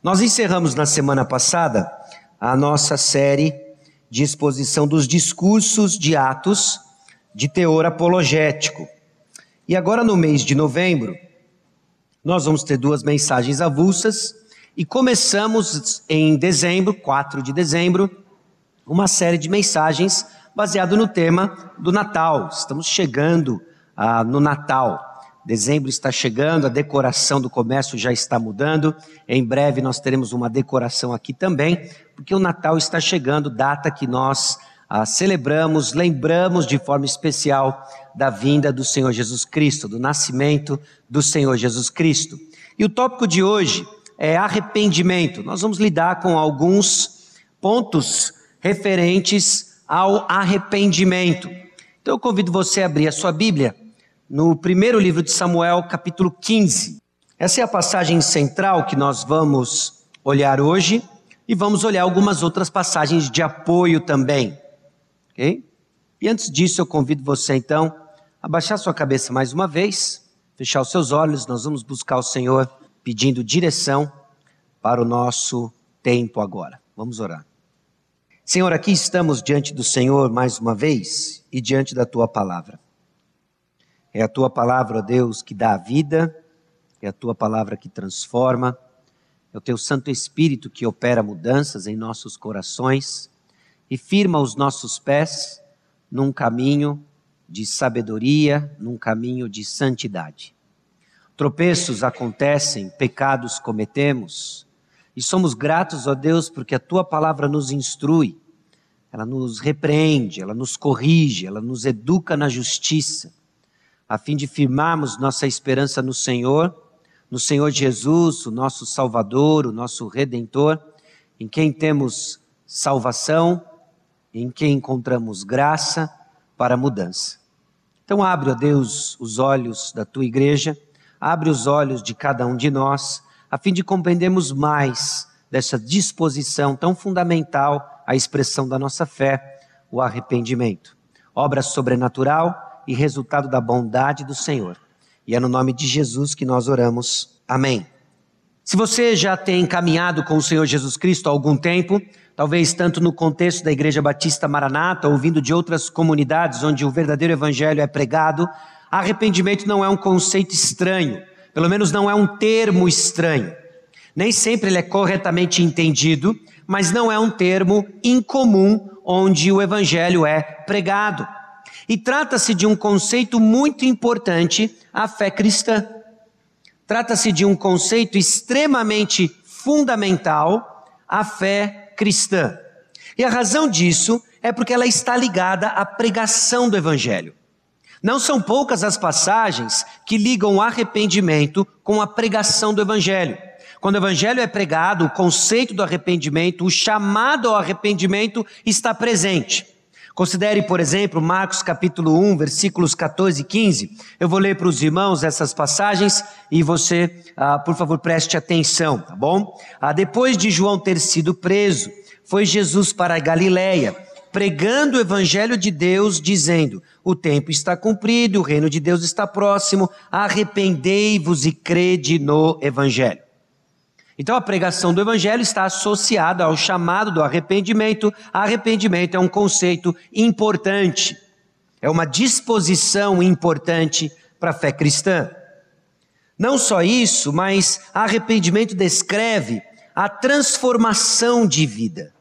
Nós encerramos na semana passada a nossa série de exposição dos discursos de Atos de teor apologético. E agora, no mês de novembro, nós vamos ter duas mensagens avulsas e começamos em dezembro, 4 de dezembro, uma série de mensagens baseado no tema do Natal. Estamos chegando ah, no Natal. Dezembro está chegando, a decoração do comércio já está mudando. Em breve nós teremos uma decoração aqui também, porque o Natal está chegando, data que nós ah, celebramos, lembramos de forma especial da vinda do Senhor Jesus Cristo, do nascimento do Senhor Jesus Cristo. E o tópico de hoje é arrependimento. Nós vamos lidar com alguns pontos referentes ao arrependimento. Então eu convido você a abrir a sua Bíblia no primeiro livro de Samuel, capítulo 15. Essa é a passagem central que nós vamos olhar hoje e vamos olhar algumas outras passagens de apoio também. Ok? E antes disso, eu convido você então a baixar sua cabeça mais uma vez, fechar os seus olhos, nós vamos buscar o Senhor pedindo direção para o nosso tempo agora. Vamos orar. Senhor, aqui estamos diante do Senhor mais uma vez e diante da tua palavra. É a tua palavra, ó Deus, que dá a vida, é a tua palavra que transforma, é o teu Santo Espírito que opera mudanças em nossos corações e firma os nossos pés num caminho de sabedoria, num caminho de santidade. Tropeços acontecem, pecados cometemos, e somos gratos, ó Deus, porque a tua palavra nos instrui, ela nos repreende, ela nos corrige, ela nos educa na justiça a fim de firmarmos nossa esperança no Senhor, no Senhor Jesus, o nosso Salvador, o nosso Redentor, em quem temos salvação, em quem encontramos graça para mudança. Então, abre, ó Deus, os olhos da tua igreja, abre os olhos de cada um de nós, a fim de compreendermos mais dessa disposição tão fundamental à expressão da nossa fé, o arrependimento. Obra sobrenatural e resultado da bondade do Senhor. E é no nome de Jesus que nós oramos. Amém. Se você já tem caminhado com o Senhor Jesus Cristo há algum tempo, talvez tanto no contexto da Igreja Batista Maranata, ouvindo de outras comunidades onde o verdadeiro evangelho é pregado, arrependimento não é um conceito estranho, pelo menos não é um termo estranho. Nem sempre ele é corretamente entendido, mas não é um termo incomum onde o evangelho é pregado. E trata-se de um conceito muito importante, a fé cristã. Trata-se de um conceito extremamente fundamental, a fé cristã. E a razão disso é porque ela está ligada à pregação do Evangelho. Não são poucas as passagens que ligam o arrependimento com a pregação do Evangelho. Quando o Evangelho é pregado, o conceito do arrependimento, o chamado ao arrependimento está presente. Considere, por exemplo, Marcos capítulo 1, versículos 14 e 15. Eu vou ler para os irmãos essas passagens e você, ah, por favor, preste atenção, tá bom? Ah, depois de João ter sido preso, foi Jesus para a Galiléia, pregando o evangelho de Deus, dizendo: O tempo está cumprido, o reino de Deus está próximo, arrependei-vos e crede no evangelho. Então a pregação do evangelho está associada ao chamado do arrependimento. Arrependimento é um conceito importante, é uma disposição importante para a fé cristã. Não só isso, mas arrependimento descreve a transformação de vida.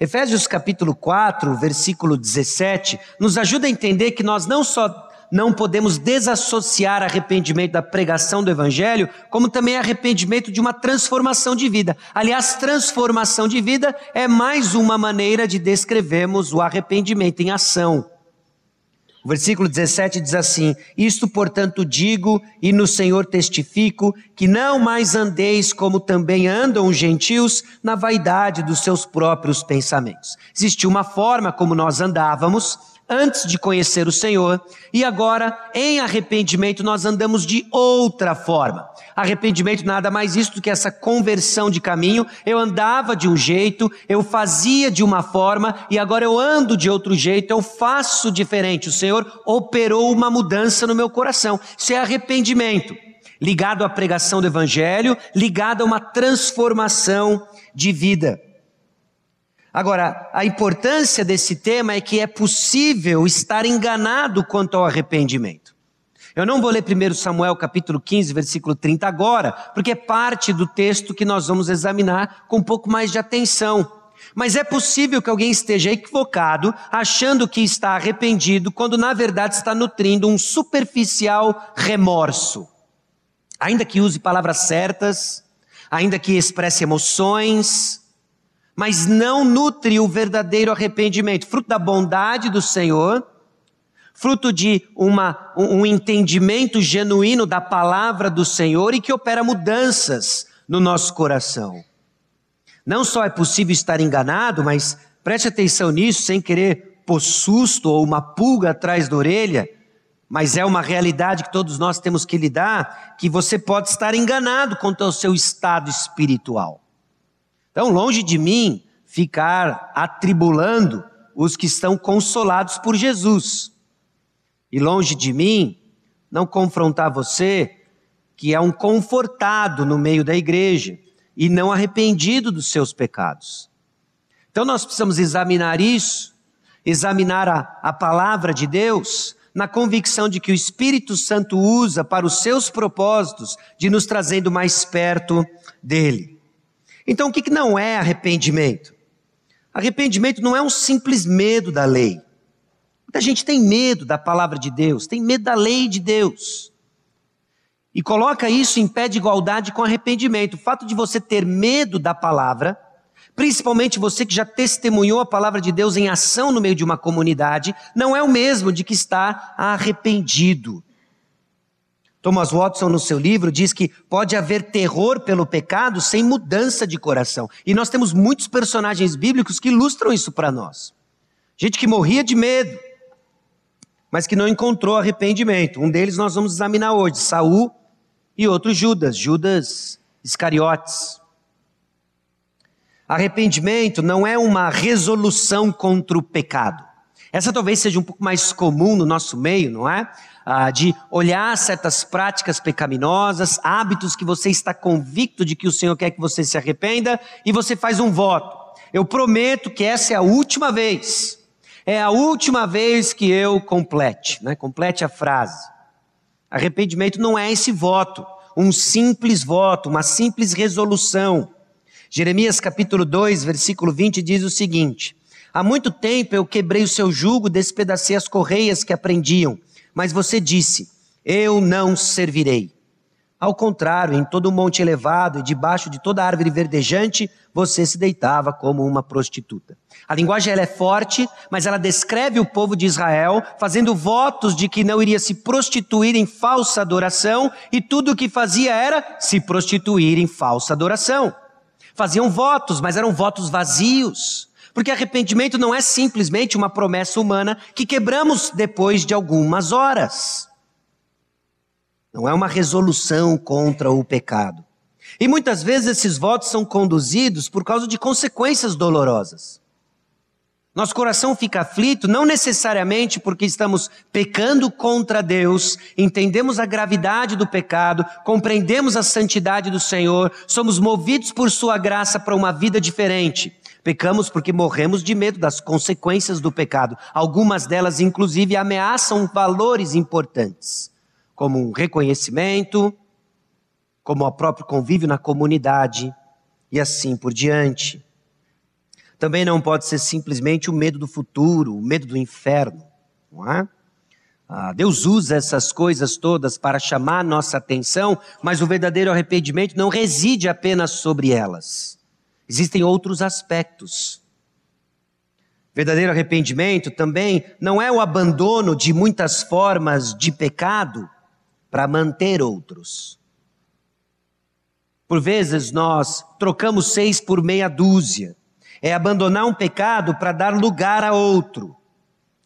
Efésios capítulo 4, versículo 17, nos ajuda a entender que nós não só não podemos desassociar arrependimento da pregação do Evangelho, como também arrependimento de uma transformação de vida. Aliás, transformação de vida é mais uma maneira de descrevermos o arrependimento em ação. O versículo 17 diz assim: Isto, portanto, digo e no Senhor testifico, que não mais andeis como também andam os gentios na vaidade dos seus próprios pensamentos. Existia uma forma como nós andávamos, antes de conhecer o Senhor, e agora, em arrependimento, nós andamos de outra forma. Arrependimento nada mais isso do que essa conversão de caminho. Eu andava de um jeito, eu fazia de uma forma, e agora eu ando de outro jeito, eu faço diferente. O Senhor operou uma mudança no meu coração. Isso é arrependimento. ligado à pregação do Evangelho, ligado a uma transformação de vida. Agora, a importância desse tema é que é possível estar enganado quanto ao arrependimento. Eu não vou ler 1 Samuel capítulo 15, versículo 30 agora, porque é parte do texto que nós vamos examinar com um pouco mais de atenção. Mas é possível que alguém esteja equivocado, achando que está arrependido, quando na verdade está nutrindo um superficial remorso. Ainda que use palavras certas, ainda que expresse emoções, mas não nutre o verdadeiro arrependimento, fruto da bondade do Senhor, fruto de uma, um entendimento genuíno da palavra do Senhor e que opera mudanças no nosso coração. Não só é possível estar enganado, mas preste atenção nisso, sem querer pôr susto ou uma pulga atrás da orelha, mas é uma realidade que todos nós temos que lidar, que você pode estar enganado quanto ao seu estado espiritual. Então, longe de mim ficar atribulando os que estão consolados por Jesus. E longe de mim não confrontar você, que é um confortado no meio da igreja e não arrependido dos seus pecados. Então nós precisamos examinar isso, examinar a, a palavra de Deus, na convicção de que o Espírito Santo usa para os seus propósitos de nos trazendo mais perto dele. Então, o que não é arrependimento? Arrependimento não é um simples medo da lei. Muita gente tem medo da palavra de Deus, tem medo da lei de Deus. E coloca isso em pé de igualdade com arrependimento. O fato de você ter medo da palavra, principalmente você que já testemunhou a palavra de Deus em ação no meio de uma comunidade, não é o mesmo de que está arrependido. Thomas Watson, no seu livro, diz que pode haver terror pelo pecado sem mudança de coração. E nós temos muitos personagens bíblicos que ilustram isso para nós. Gente que morria de medo, mas que não encontrou arrependimento. Um deles nós vamos examinar hoje, Saul e outro Judas, Judas Iscariotes. Arrependimento não é uma resolução contra o pecado. Essa talvez seja um pouco mais comum no nosso meio, não é? ah, de olhar certas práticas pecaminosas, hábitos que você está convicto de que o Senhor quer que você se arrependa, e você faz um voto. Eu prometo que essa é a última vez. É a última vez que eu complete, né? complete a frase. Arrependimento não é esse voto, um simples voto, uma simples resolução. Jeremias capítulo 2, versículo 20 diz o seguinte: Há muito tempo eu quebrei o seu jugo, despedacei as correias que aprendiam. Mas você disse: Eu não servirei. Ao contrário, em todo monte elevado e debaixo de toda árvore verdejante, você se deitava como uma prostituta. A linguagem ela é forte, mas ela descreve o povo de Israel fazendo votos de que não iria se prostituir em falsa adoração e tudo o que fazia era se prostituir em falsa adoração. Faziam votos, mas eram votos vazios. Porque arrependimento não é simplesmente uma promessa humana que quebramos depois de algumas horas. Não é uma resolução contra o pecado. E muitas vezes esses votos são conduzidos por causa de consequências dolorosas. Nosso coração fica aflito não necessariamente porque estamos pecando contra Deus, entendemos a gravidade do pecado, compreendemos a santidade do Senhor, somos movidos por Sua graça para uma vida diferente. Pecamos porque morremos de medo das consequências do pecado. Algumas delas, inclusive, ameaçam valores importantes, como um reconhecimento, como o próprio convívio na comunidade e assim por diante. Também não pode ser simplesmente o medo do futuro, o medo do inferno, não é? Ah, Deus usa essas coisas todas para chamar nossa atenção, mas o verdadeiro arrependimento não reside apenas sobre elas. Existem outros aspectos. Verdadeiro arrependimento também não é o abandono de muitas formas de pecado para manter outros. Por vezes nós trocamos seis por meia dúzia. É abandonar um pecado para dar lugar a outro.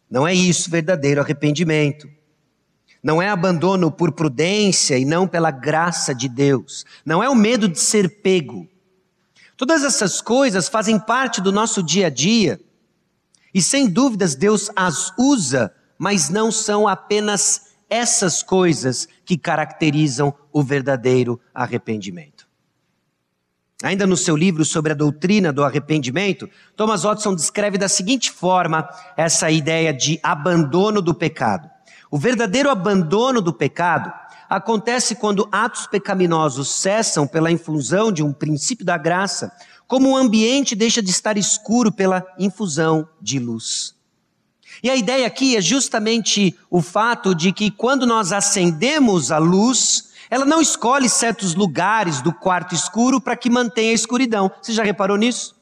Não é isso verdadeiro arrependimento. Não é abandono por prudência e não pela graça de Deus. Não é o medo de ser pego. Todas essas coisas fazem parte do nosso dia a dia e sem dúvidas Deus as usa, mas não são apenas essas coisas que caracterizam o verdadeiro arrependimento. Ainda no seu livro sobre a doutrina do arrependimento, Thomas Watson descreve da seguinte forma essa ideia de abandono do pecado. O verdadeiro abandono do pecado acontece quando atos pecaminosos cessam pela infusão de um princípio da graça, como o ambiente deixa de estar escuro pela infusão de luz. E a ideia aqui é justamente o fato de que quando nós acendemos a luz, ela não escolhe certos lugares do quarto escuro para que mantenha a escuridão. Você já reparou nisso?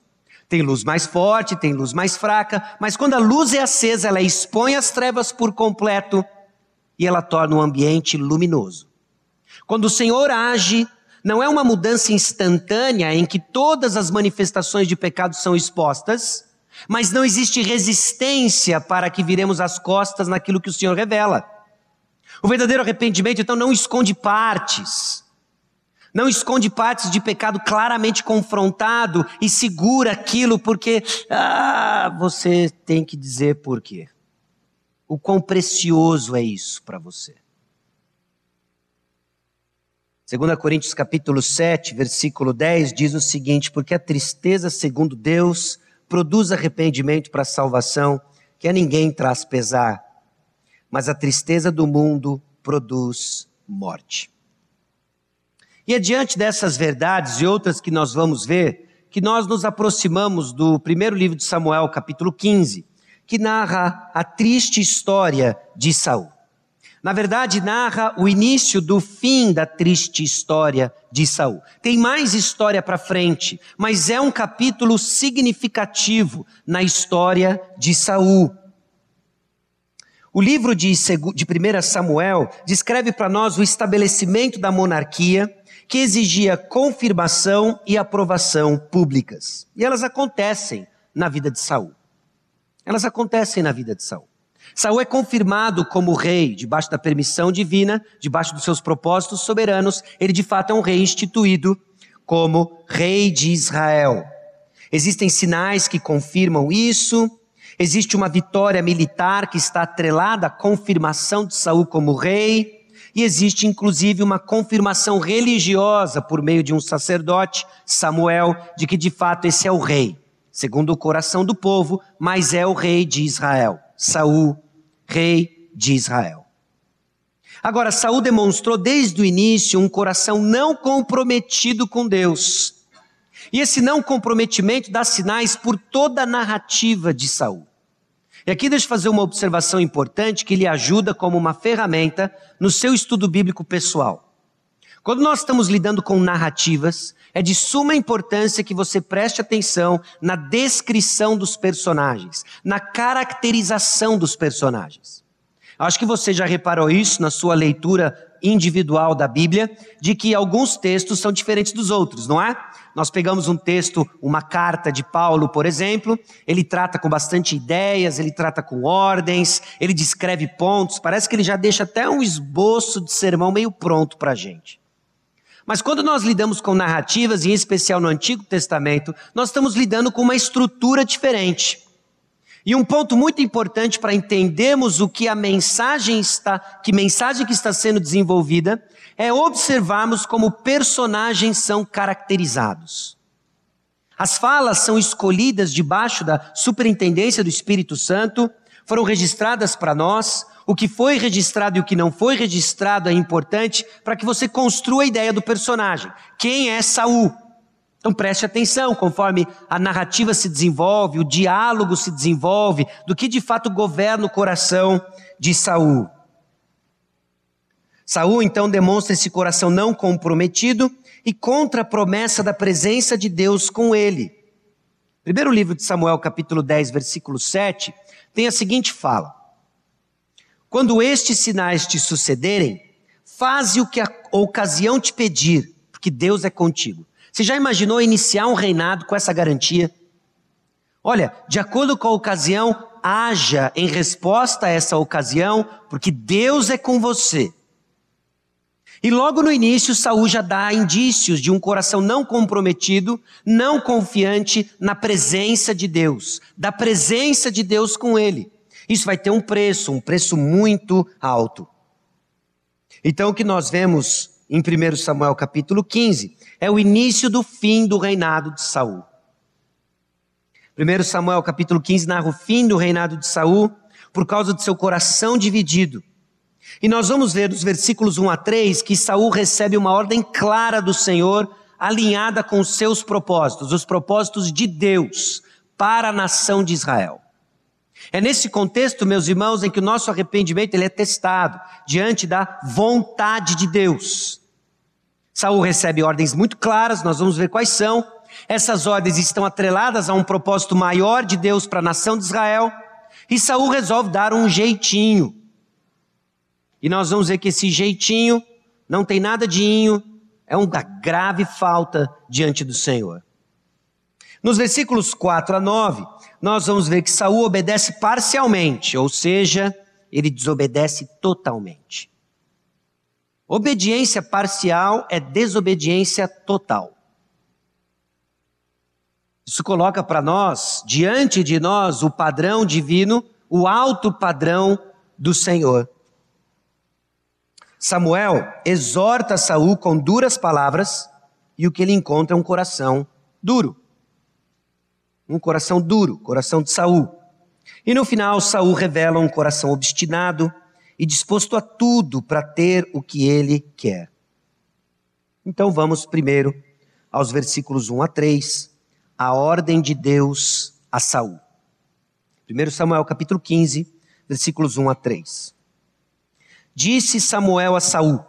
Tem luz mais forte, tem luz mais fraca, mas quando a luz é acesa, ela expõe as trevas por completo e ela torna o ambiente luminoso. Quando o Senhor age, não é uma mudança instantânea em que todas as manifestações de pecado são expostas, mas não existe resistência para que viremos as costas naquilo que o Senhor revela. O verdadeiro arrependimento, então, não esconde partes. Não esconde partes de pecado claramente confrontado e segura aquilo porque, ah, você tem que dizer por quê. O quão precioso é isso para você. 2 Coríntios capítulo 7, versículo 10 diz o seguinte: Porque a tristeza, segundo Deus, produz arrependimento para a salvação, que a ninguém traz pesar, mas a tristeza do mundo produz morte. E é diante dessas verdades e outras que nós vamos ver, que nós nos aproximamos do primeiro livro de Samuel, capítulo 15, que narra a triste história de Saul. Na verdade, narra o início do fim da triste história de Saul. Tem mais história para frente, mas é um capítulo significativo na história de Saul. O livro de, de 1 Samuel descreve para nós o estabelecimento da monarquia que exigia confirmação e aprovação públicas. E elas acontecem na vida de Saul. Elas acontecem na vida de Saul. Saul é confirmado como rei, debaixo da permissão divina, debaixo dos seus propósitos soberanos, ele de fato é um rei instituído como rei de Israel. Existem sinais que confirmam isso. Existe uma vitória militar que está atrelada à confirmação de Saul como rei, e existe inclusive uma confirmação religiosa por meio de um sacerdote, Samuel, de que de fato esse é o rei segundo o coração do povo, mas é o rei de Israel. Saul, rei de Israel. Agora, Saul demonstrou desde o início um coração não comprometido com Deus. E esse não comprometimento dá sinais por toda a narrativa de Saul. E aqui deixa eu fazer uma observação importante que lhe ajuda como uma ferramenta no seu estudo bíblico pessoal. Quando nós estamos lidando com narrativas, é de suma importância que você preste atenção na descrição dos personagens, na caracterização dos personagens. Acho que você já reparou isso na sua leitura individual da Bíblia, de que alguns textos são diferentes dos outros, não é? Nós pegamos um texto, uma carta de Paulo, por exemplo, ele trata com bastante ideias, ele trata com ordens, ele descreve pontos, parece que ele já deixa até um esboço de sermão meio pronto para a gente. Mas quando nós lidamos com narrativas, em especial no Antigo Testamento, nós estamos lidando com uma estrutura diferente. E um ponto muito importante para entendermos o que a mensagem está, que mensagem que está sendo desenvolvida, é observarmos como personagens são caracterizados. As falas são escolhidas debaixo da superintendência do Espírito Santo, foram registradas para nós, o que foi registrado e o que não foi registrado é importante para que você construa a ideia do personagem. Quem é Saul? Então preste atenção, conforme a narrativa se desenvolve, o diálogo se desenvolve, do que de fato governa o coração de Saul. Saul então demonstra esse coração não comprometido e contra a promessa da presença de Deus com ele. Primeiro livro de Samuel, capítulo 10, versículo 7, tem a seguinte fala: quando estes sinais te sucederem, faze o que a ocasião te pedir, porque Deus é contigo. Você já imaginou iniciar um reinado com essa garantia? Olha, de acordo com a ocasião, haja em resposta a essa ocasião, porque Deus é com você. E logo no início, Saul já dá indícios de um coração não comprometido, não confiante na presença de Deus, da presença de Deus com ele. Isso vai ter um preço, um preço muito alto. Então o que nós vemos em 1 Samuel capítulo 15 é o início do fim do reinado de Saul. 1 Samuel capítulo 15 narra o fim do reinado de Saul por causa do seu coração dividido. E nós vamos ver dos versículos 1 a 3 que Saul recebe uma ordem clara do Senhor, alinhada com os seus propósitos, os propósitos de Deus para a nação de Israel. É nesse contexto, meus irmãos, em que o nosso arrependimento ele é testado diante da vontade de Deus. Saul recebe ordens muito claras, nós vamos ver quais são. Essas ordens estão atreladas a um propósito maior de Deus para a nação de Israel. E Saul resolve dar um jeitinho. E nós vamos ver que esse jeitinho não tem nada de inho, é uma grave falta diante do Senhor. Nos versículos 4 a 9, nós vamos ver que Saul obedece parcialmente, ou seja, ele desobedece totalmente. Obediência parcial é desobediência total. Isso coloca para nós, diante de nós, o padrão divino, o alto padrão do Senhor. Samuel exorta Saul com duras palavras e o que ele encontra é um coração duro. Um coração duro, coração de Saul. E no final Saul revela um coração obstinado e disposto a tudo para ter o que ele quer. Então vamos primeiro aos versículos 1 a 3, a ordem de Deus a Saul. 1 Samuel capítulo 15, versículos 1 a 3. Disse Samuel a Saul: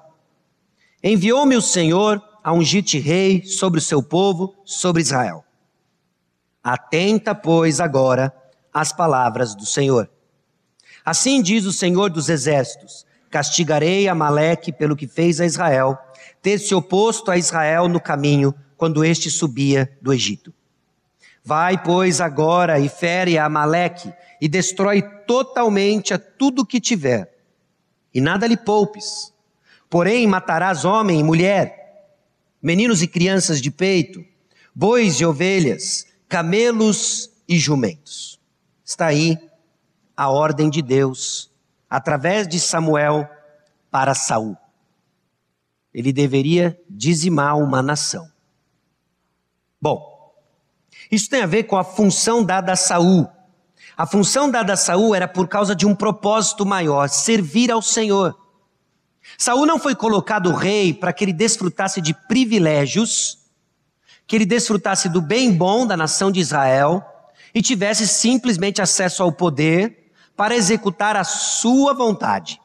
Enviou-me o Senhor a ungir-te rei sobre o seu povo, sobre Israel. Atenta, pois, agora às palavras do Senhor. Assim diz o Senhor dos Exércitos: Castigarei Amaleque pelo que fez a Israel, ter se oposto a Israel no caminho quando este subia do Egito. Vai, pois, agora e fere a Amaleque e destrói totalmente a tudo que tiver e nada lhe poupes. Porém, matarás homem e mulher, meninos e crianças de peito, bois e ovelhas, camelos e jumentos. Está aí a ordem de Deus, através de Samuel, para Saul. Ele deveria dizimar uma nação. Bom, isso tem a ver com a função dada a Saul a função dada a Saul era por causa de um propósito maior, servir ao Senhor. Saul não foi colocado rei para que ele desfrutasse de privilégios, que ele desfrutasse do bem bom da nação de Israel e tivesse simplesmente acesso ao poder para executar a sua vontade.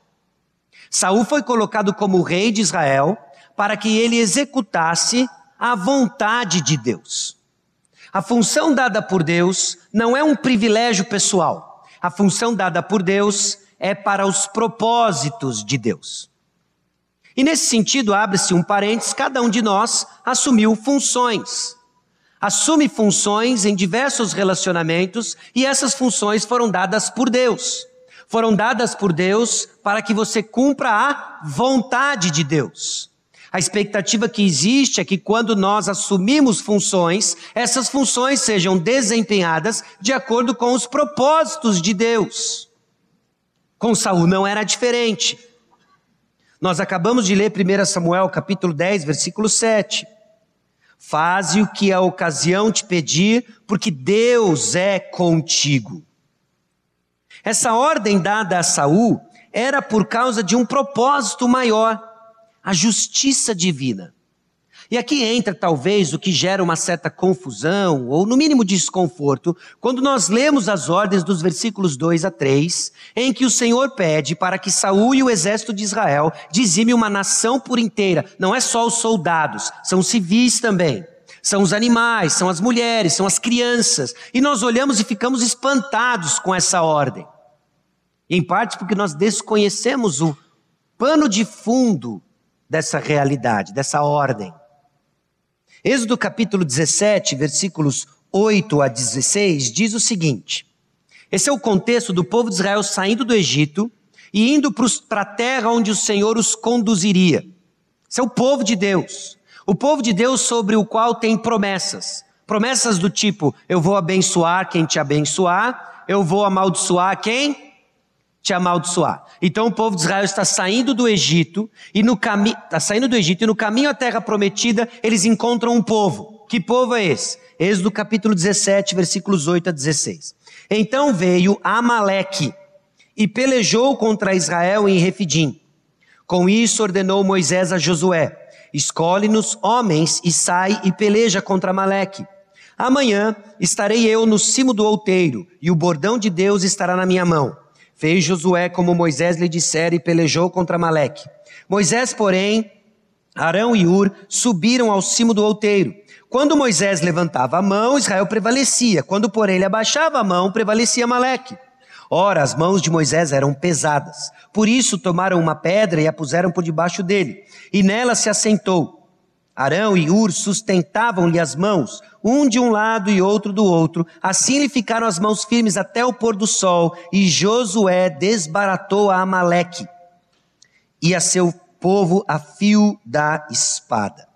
Saul foi colocado como rei de Israel para que ele executasse a vontade de Deus. A função dada por Deus não é um privilégio pessoal. A função dada por Deus é para os propósitos de Deus. E nesse sentido, abre-se um parênteses, cada um de nós assumiu funções. Assume funções em diversos relacionamentos e essas funções foram dadas por Deus. Foram dadas por Deus para que você cumpra a vontade de Deus. A expectativa que existe é que quando nós assumimos funções, essas funções sejam desempenhadas de acordo com os propósitos de Deus. Com Saul não era diferente. Nós acabamos de ler 1 Samuel capítulo 10, versículo 7. Faze o que a ocasião te pedir, porque Deus é contigo. Essa ordem dada a Saul era por causa de um propósito maior a justiça divina. E aqui entra talvez o que gera uma certa confusão, ou no mínimo desconforto, quando nós lemos as ordens dos versículos 2 a 3, em que o Senhor pede para que Saul e o exército de Israel dizime uma nação por inteira. Não é só os soldados, são civis também. São os animais, são as mulheres, são as crianças. E nós olhamos e ficamos espantados com essa ordem. Em parte porque nós desconhecemos o pano de fundo dessa realidade, dessa ordem. Êxodo capítulo 17, versículos 8 a 16, diz o seguinte: esse é o contexto do povo de Israel saindo do Egito e indo para a terra onde o Senhor os conduziria. Esse é o povo de Deus. O povo de Deus sobre o qual tem promessas. Promessas do tipo: eu vou abençoar quem te abençoar, eu vou amaldiçoar quem te amaldiçoar. Então o povo de Israel está saindo do Egito e no caminho, está saindo do Egito e no caminho à terra prometida, eles encontram um povo. Que povo é esse? Êxodo capítulo 17, versículos 8 a 16. Então veio Amaleque e pelejou contra Israel em Refidim. Com isso ordenou Moisés a Josué: Escolhe-nos homens e sai e peleja contra Amaleque. Amanhã estarei eu no cimo do outeiro, e o bordão de Deus estará na minha mão. Fez Josué como Moisés lhe dissera e pelejou contra Maleque. Moisés, porém, Arão e Ur subiram ao cimo do outeiro. Quando Moisés levantava a mão, Israel prevalecia. Quando, porém, ele abaixava a mão, prevalecia Maleque. Ora, as mãos de Moisés eram pesadas. Por isso tomaram uma pedra e a puseram por debaixo dele. E nela se assentou. Arão e Ur sustentavam-lhe as mãos, um de um lado e outro do outro. Assim lhe ficaram as mãos firmes até o pôr do sol, e Josué desbaratou a Amaleque e a seu povo a fio da espada.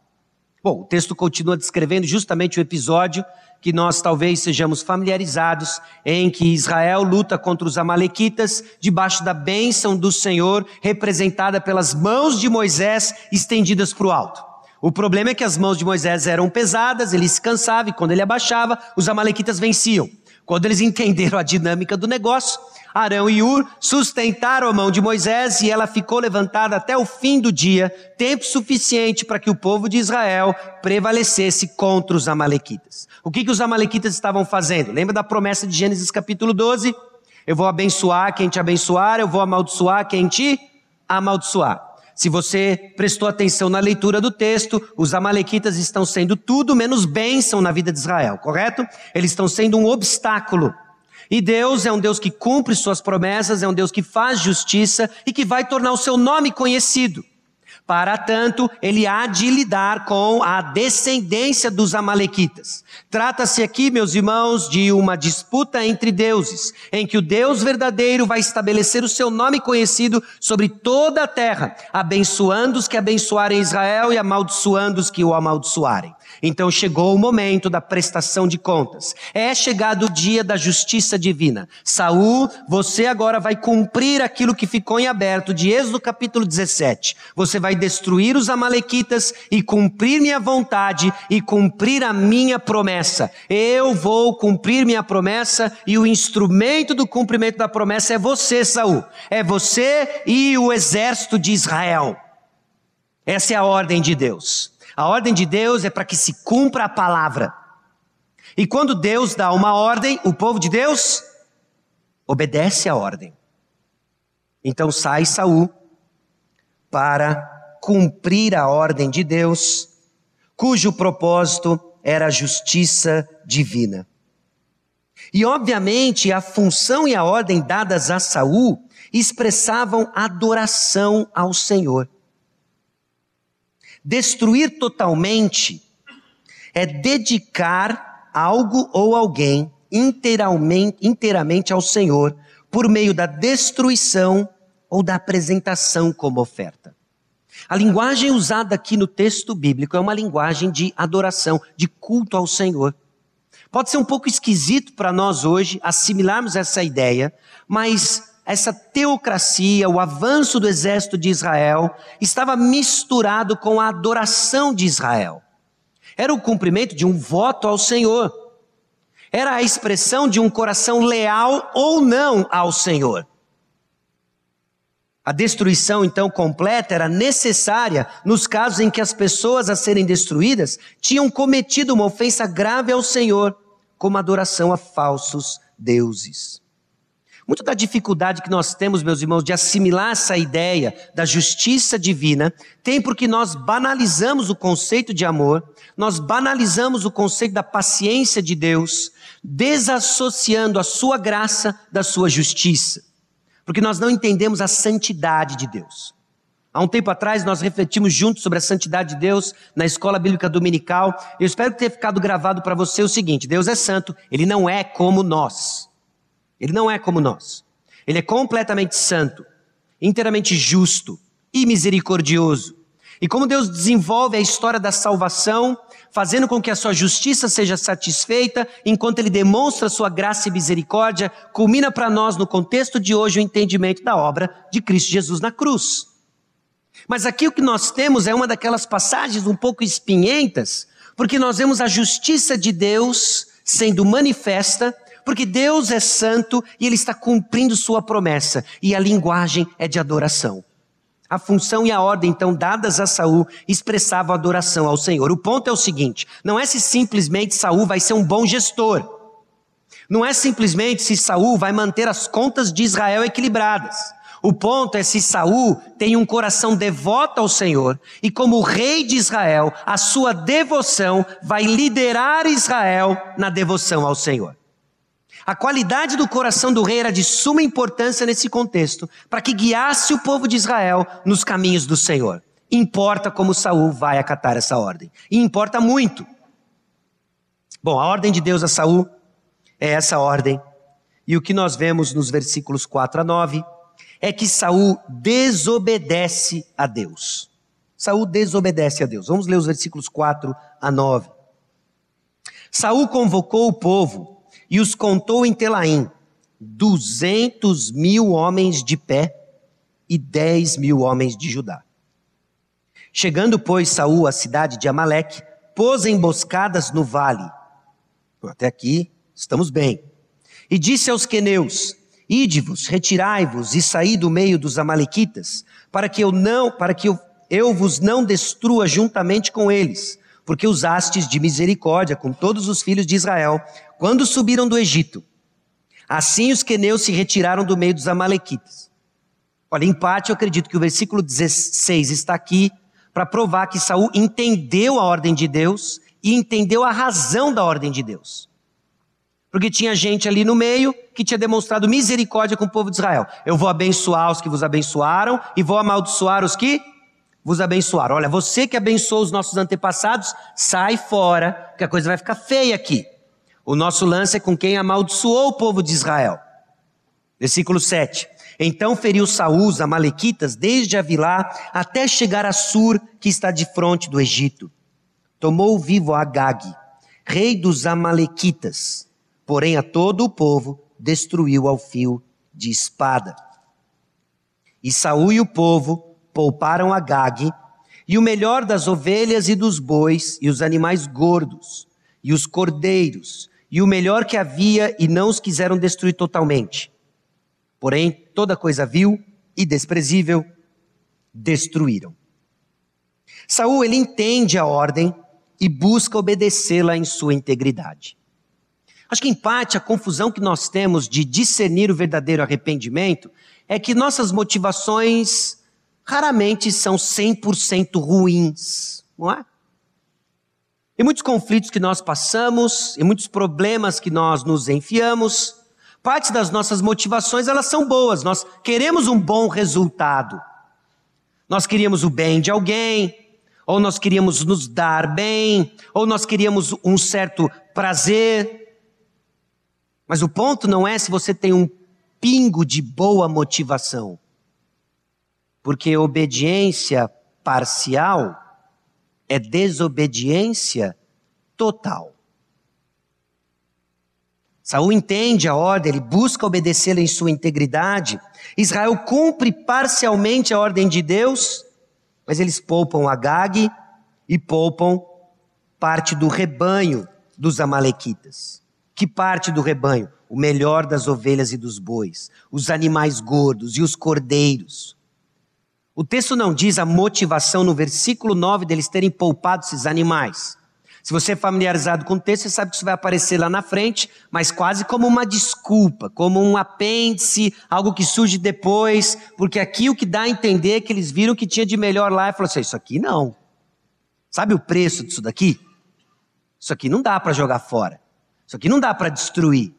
Bom, o texto continua descrevendo justamente o episódio que nós talvez sejamos familiarizados, em que Israel luta contra os Amalequitas, debaixo da bênção do Senhor, representada pelas mãos de Moisés estendidas para o alto. O problema é que as mãos de Moisés eram pesadas, ele se cansava e quando ele abaixava, os amalequitas venciam. Quando eles entenderam a dinâmica do negócio, Arão e Ur sustentaram a mão de Moisés e ela ficou levantada até o fim do dia, tempo suficiente para que o povo de Israel prevalecesse contra os amalequitas. O que, que os amalequitas estavam fazendo? Lembra da promessa de Gênesis capítulo 12? Eu vou abençoar quem te abençoar, eu vou amaldiçoar quem te amaldiçoar. Se você prestou atenção na leitura do texto, os amalequitas estão sendo tudo menos bênção na vida de Israel, correto? Eles estão sendo um obstáculo. E Deus é um Deus que cumpre suas promessas, é um Deus que faz justiça e que vai tornar o seu nome conhecido. Para tanto, ele há de lidar com a descendência dos Amalequitas. Trata-se aqui, meus irmãos, de uma disputa entre deuses, em que o Deus verdadeiro vai estabelecer o seu nome conhecido sobre toda a terra, abençoando os que abençoarem Israel e amaldiçoando os que o amaldiçoarem. Então chegou o momento da prestação de contas. É chegado o dia da justiça divina. Saul, você agora vai cumprir aquilo que ficou em aberto de Êxodo capítulo 17. Você vai destruir os amalequitas e cumprir minha vontade e cumprir a minha promessa. Eu vou cumprir minha promessa e o instrumento do cumprimento da promessa é você, Saul. É você e o exército de Israel. Essa é a ordem de Deus. A ordem de Deus é para que se cumpra a palavra. E quando Deus dá uma ordem, o povo de Deus obedece a ordem. Então sai Saul para cumprir a ordem de Deus, cujo propósito era a justiça divina. E obviamente a função e a ordem dadas a Saul expressavam adoração ao Senhor. Destruir totalmente é dedicar algo ou alguém inteiramente, inteiramente ao Senhor por meio da destruição ou da apresentação como oferta. A linguagem usada aqui no texto bíblico é uma linguagem de adoração, de culto ao Senhor. Pode ser um pouco esquisito para nós hoje assimilarmos essa ideia, mas essa teocracia, o avanço do exército de Israel, estava misturado com a adoração de Israel. Era o cumprimento de um voto ao Senhor. Era a expressão de um coração leal ou não ao Senhor. A destruição, então, completa era necessária nos casos em que as pessoas a serem destruídas tinham cometido uma ofensa grave ao Senhor, como adoração a falsos deuses. Muito da dificuldade que nós temos, meus irmãos, de assimilar essa ideia da justiça divina, tem porque nós banalizamos o conceito de amor, nós banalizamos o conceito da paciência de Deus, desassociando a sua graça da sua justiça. Porque nós não entendemos a santidade de Deus. Há um tempo atrás nós refletimos juntos sobre a santidade de Deus na escola bíblica dominical. Eu espero ter ficado gravado para você o seguinte: Deus é santo, ele não é como nós. Ele não é como nós. Ele é completamente santo, inteiramente justo e misericordioso. E como Deus desenvolve a história da salvação, fazendo com que a sua justiça seja satisfeita, enquanto ele demonstra sua graça e misericórdia, culmina para nós no contexto de hoje o entendimento da obra de Cristo Jesus na cruz. Mas aqui o que nós temos é uma daquelas passagens um pouco espinhentas, porque nós vemos a justiça de Deus sendo manifesta, porque Deus é santo e ele está cumprindo sua promessa, e a linguagem é de adoração. A função e a ordem então dadas a Saul expressavam adoração ao Senhor. O ponto é o seguinte: não é se simplesmente Saul vai ser um bom gestor. Não é simplesmente se Saul vai manter as contas de Israel equilibradas. O ponto é se Saul tem um coração devoto ao Senhor e como rei de Israel, a sua devoção vai liderar Israel na devoção ao Senhor. A qualidade do coração do rei era de suma importância nesse contexto, para que guiasse o povo de Israel nos caminhos do Senhor. Importa como Saul vai acatar essa ordem. E importa muito. Bom, a ordem de Deus a Saul é essa ordem. E o que nós vemos nos versículos 4 a 9 é que Saul desobedece a Deus. Saul desobedece a Deus. Vamos ler os versículos 4 a 9. Saul convocou o povo e os contou em Telaim, duzentos mil homens de pé e dez mil homens de Judá. Chegando, pois, Saul à cidade de Amaleque, pôs emboscadas no vale. Até aqui estamos bem. E disse aos queneus: Ide-vos, retirai-vos e saí do meio dos amalequitas, para que eu não, para que eu, eu vos não destrua juntamente com eles, porque usastes de misericórdia com todos os filhos de Israel, quando subiram do Egito. Assim os queneus se retiraram do meio dos amalequitas. Olha, empate, eu acredito que o versículo 16 está aqui para provar que Saul entendeu a ordem de Deus e entendeu a razão da ordem de Deus. Porque tinha gente ali no meio que tinha demonstrado misericórdia com o povo de Israel. Eu vou abençoar os que vos abençoaram e vou amaldiçoar os que vos abençoaram. Olha, você que abençoou os nossos antepassados, sai fora, que a coisa vai ficar feia aqui. O nosso lance é com quem amaldiçoou o povo de Israel. Versículo 7. Então feriu Saúl os amalequitas desde Avilá até chegar a Sur, que está de frente do Egito. Tomou vivo Agag, rei dos amalequitas, porém a todo o povo destruiu ao fio de espada. E Saúl e o povo pouparam Agag, e o melhor das ovelhas e dos bois, e os animais gordos, e os cordeiros, e o melhor que havia, e não os quiseram destruir totalmente. Porém, toda coisa vil e desprezível destruíram. Saul ele entende a ordem e busca obedecê-la em sua integridade. Acho que em parte a confusão que nós temos de discernir o verdadeiro arrependimento é que nossas motivações raramente são 100% ruins, não é? E muitos conflitos que nós passamos, e muitos problemas que nós nos enfiamos, parte das nossas motivações, elas são boas, nós queremos um bom resultado. Nós queríamos o bem de alguém, ou nós queríamos nos dar bem, ou nós queríamos um certo prazer. Mas o ponto não é se você tem um pingo de boa motivação. Porque obediência parcial é desobediência total. Saul entende a ordem, ele busca obedecê-la em sua integridade. Israel cumpre parcialmente a ordem de Deus, mas eles poupam Agag e poupam parte do rebanho dos amalequitas. Que parte do rebanho? O melhor das ovelhas e dos bois, os animais gordos e os cordeiros. O texto não diz a motivação no versículo 9 deles terem poupado esses animais. Se você é familiarizado com o texto, você sabe que isso vai aparecer lá na frente, mas quase como uma desculpa, como um apêndice, algo que surge depois, porque aqui o que dá a entender é que eles viram que tinha de melhor lá e falaram assim: Isso aqui não. Sabe o preço disso daqui? Isso aqui não dá para jogar fora. Isso aqui não dá para destruir.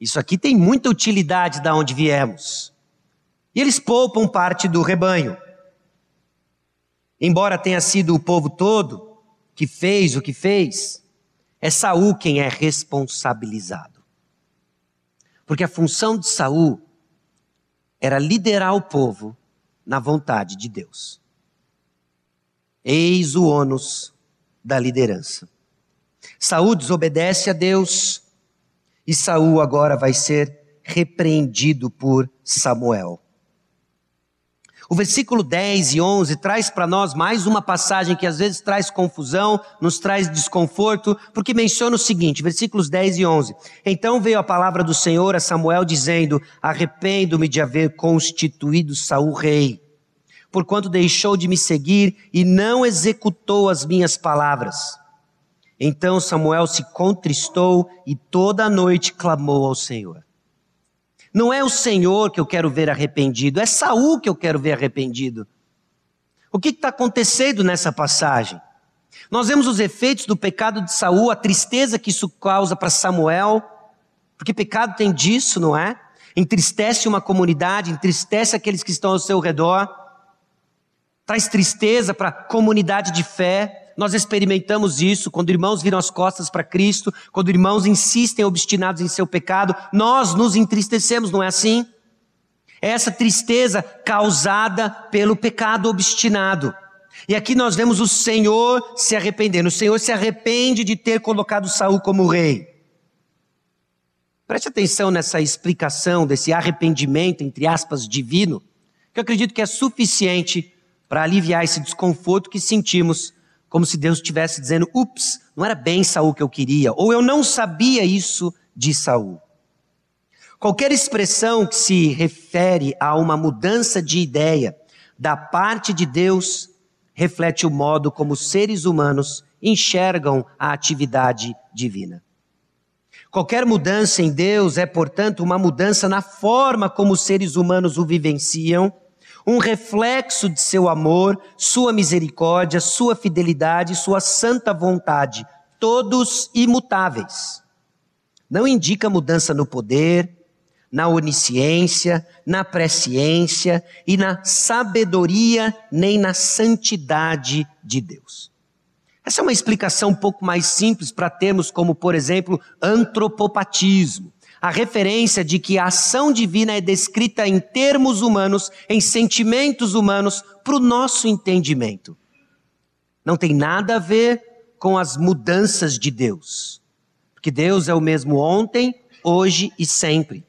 Isso aqui tem muita utilidade da onde viemos. E eles poupam parte do rebanho. Embora tenha sido o povo todo que fez o que fez, é Saul quem é responsabilizado. Porque a função de Saul era liderar o povo na vontade de Deus. Eis o ônus da liderança. Saúl desobedece a Deus e Saul agora vai ser repreendido por Samuel. O versículo 10 e 11 traz para nós mais uma passagem que às vezes traz confusão, nos traz desconforto, porque menciona o seguinte, versículos 10 e 11. Então veio a palavra do Senhor a Samuel dizendo: Arrependo-me de haver constituído Saul rei, porquanto deixou de me seguir e não executou as minhas palavras. Então Samuel se contristou e toda a noite clamou ao Senhor. Não é o Senhor que eu quero ver arrependido, é Saul que eu quero ver arrependido. O que está acontecendo nessa passagem? Nós vemos os efeitos do pecado de Saul, a tristeza que isso causa para Samuel, porque pecado tem disso, não é? Entristece uma comunidade, entristece aqueles que estão ao seu redor, traz tristeza para a comunidade de fé. Nós experimentamos isso quando irmãos viram as costas para Cristo, quando irmãos insistem obstinados em seu pecado, nós nos entristecemos, não é assim? É essa tristeza causada pelo pecado obstinado. E aqui nós vemos o Senhor se arrependendo. O Senhor se arrepende de ter colocado Saul como rei. Preste atenção nessa explicação desse arrependimento, entre aspas, divino, que eu acredito que é suficiente para aliviar esse desconforto que sentimos como se Deus estivesse dizendo: ups, não era bem Saul que eu queria, ou eu não sabia isso de Saul. Qualquer expressão que se refere a uma mudança de ideia da parte de Deus reflete o modo como seres humanos enxergam a atividade divina. Qualquer mudança em Deus é, portanto, uma mudança na forma como os seres humanos o vivenciam um reflexo de seu amor, sua misericórdia, sua fidelidade, sua santa vontade, todos imutáveis. Não indica mudança no poder, na onisciência, na presciência e na sabedoria, nem na santidade de Deus. Essa é uma explicação um pouco mais simples para termos como, por exemplo, antropopatismo a referência de que a ação divina é descrita em termos humanos, em sentimentos humanos, para o nosso entendimento. Não tem nada a ver com as mudanças de Deus. Porque Deus é o mesmo ontem, hoje e sempre.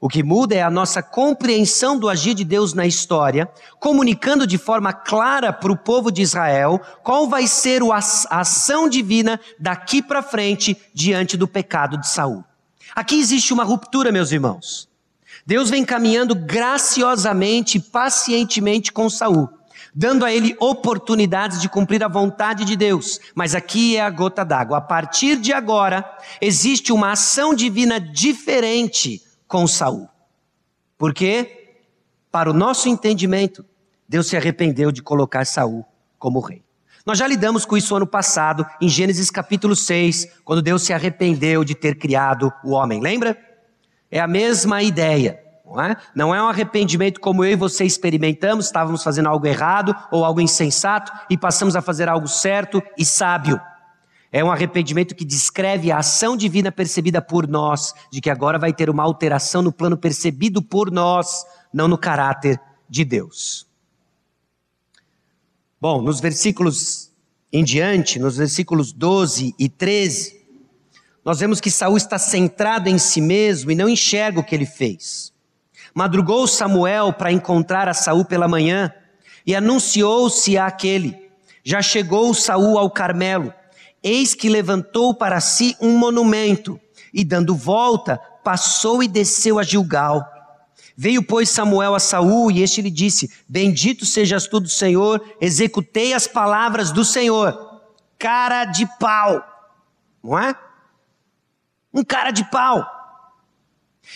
O que muda é a nossa compreensão do agir de Deus na história, comunicando de forma clara para o povo de Israel qual vai ser a ação divina daqui para frente diante do pecado de Saul. Aqui existe uma ruptura, meus irmãos. Deus vem caminhando graciosamente, pacientemente com Saul, dando a ele oportunidades de cumprir a vontade de Deus. Mas aqui é a gota d'água. A partir de agora, existe uma ação divina diferente com Saul. Por quê? Para o nosso entendimento, Deus se arrependeu de colocar Saul como rei. Nós já lidamos com isso ano passado, em Gênesis capítulo 6, quando Deus se arrependeu de ter criado o homem. Lembra? É a mesma ideia. Não é? não é um arrependimento como eu e você experimentamos, estávamos fazendo algo errado ou algo insensato e passamos a fazer algo certo e sábio. É um arrependimento que descreve a ação divina percebida por nós, de que agora vai ter uma alteração no plano percebido por nós, não no caráter de Deus. Bom, nos versículos em diante, nos versículos 12 e 13, nós vemos que Saul está centrado em si mesmo e não enxerga o que ele fez. Madrugou Samuel para encontrar a Saul pela manhã e anunciou-se àquele: Já chegou Saul ao Carmelo. Eis que levantou para si um monumento e dando volta, passou e desceu a Gilgal. Veio, pois, Samuel a Saul e este lhe disse: Bendito sejas tu do Senhor, executei as palavras do Senhor. Cara de pau, não é? Um cara de pau.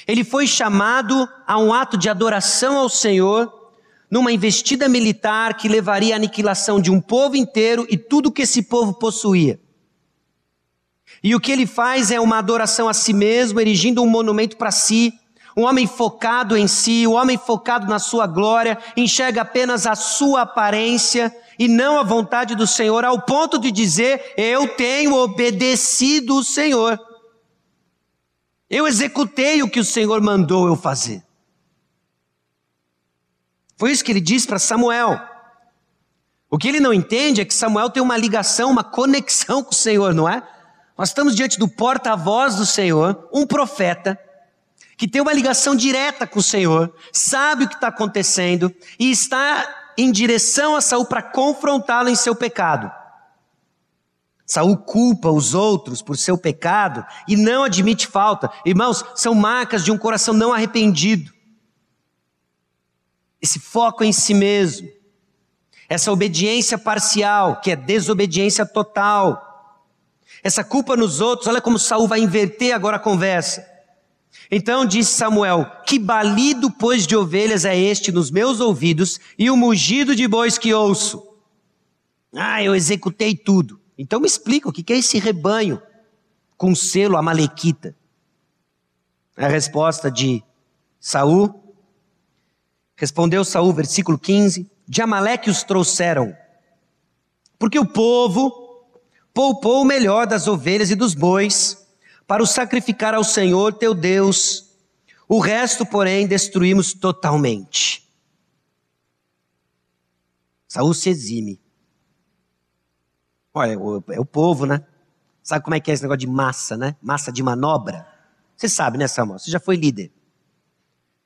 Ele foi chamado a um ato de adoração ao Senhor, numa investida militar que levaria à aniquilação de um povo inteiro e tudo que esse povo possuía. E o que ele faz é uma adoração a si mesmo, erigindo um monumento para si, um homem focado em si, um homem focado na sua glória, enxerga apenas a sua aparência e não a vontade do Senhor, ao ponto de dizer: Eu tenho obedecido o Senhor. Eu executei o que o Senhor mandou eu fazer. Foi isso que ele disse para Samuel. O que ele não entende é que Samuel tem uma ligação, uma conexão com o Senhor, não é? Nós estamos diante do porta-voz do Senhor, um profeta, que tem uma ligação direta com o Senhor, sabe o que está acontecendo e está em direção a Saul para confrontá-lo em seu pecado. Saul culpa os outros por seu pecado e não admite falta. Irmãos, são marcas de um coração não arrependido. Esse foco em si mesmo, essa obediência parcial, que é desobediência total, essa culpa nos outros, olha como Saul vai inverter agora a conversa. Então disse Samuel: Que balido, pois, de ovelhas é este nos meus ouvidos e o mugido de bois que ouço? Ah, eu executei tudo. Então me explica o que é esse rebanho com selo amalequita? A resposta de Saul. Respondeu Saul, versículo 15: De Amaleque os trouxeram, porque o povo poupou o melhor das ovelhas e dos bois para o sacrificar ao Senhor teu Deus. O resto, porém, destruímos totalmente. Saul se exime. Olha, é o povo, né? Sabe como é que é esse negócio de massa, né? Massa de manobra. Você sabe, né, Samuel? Você já foi líder.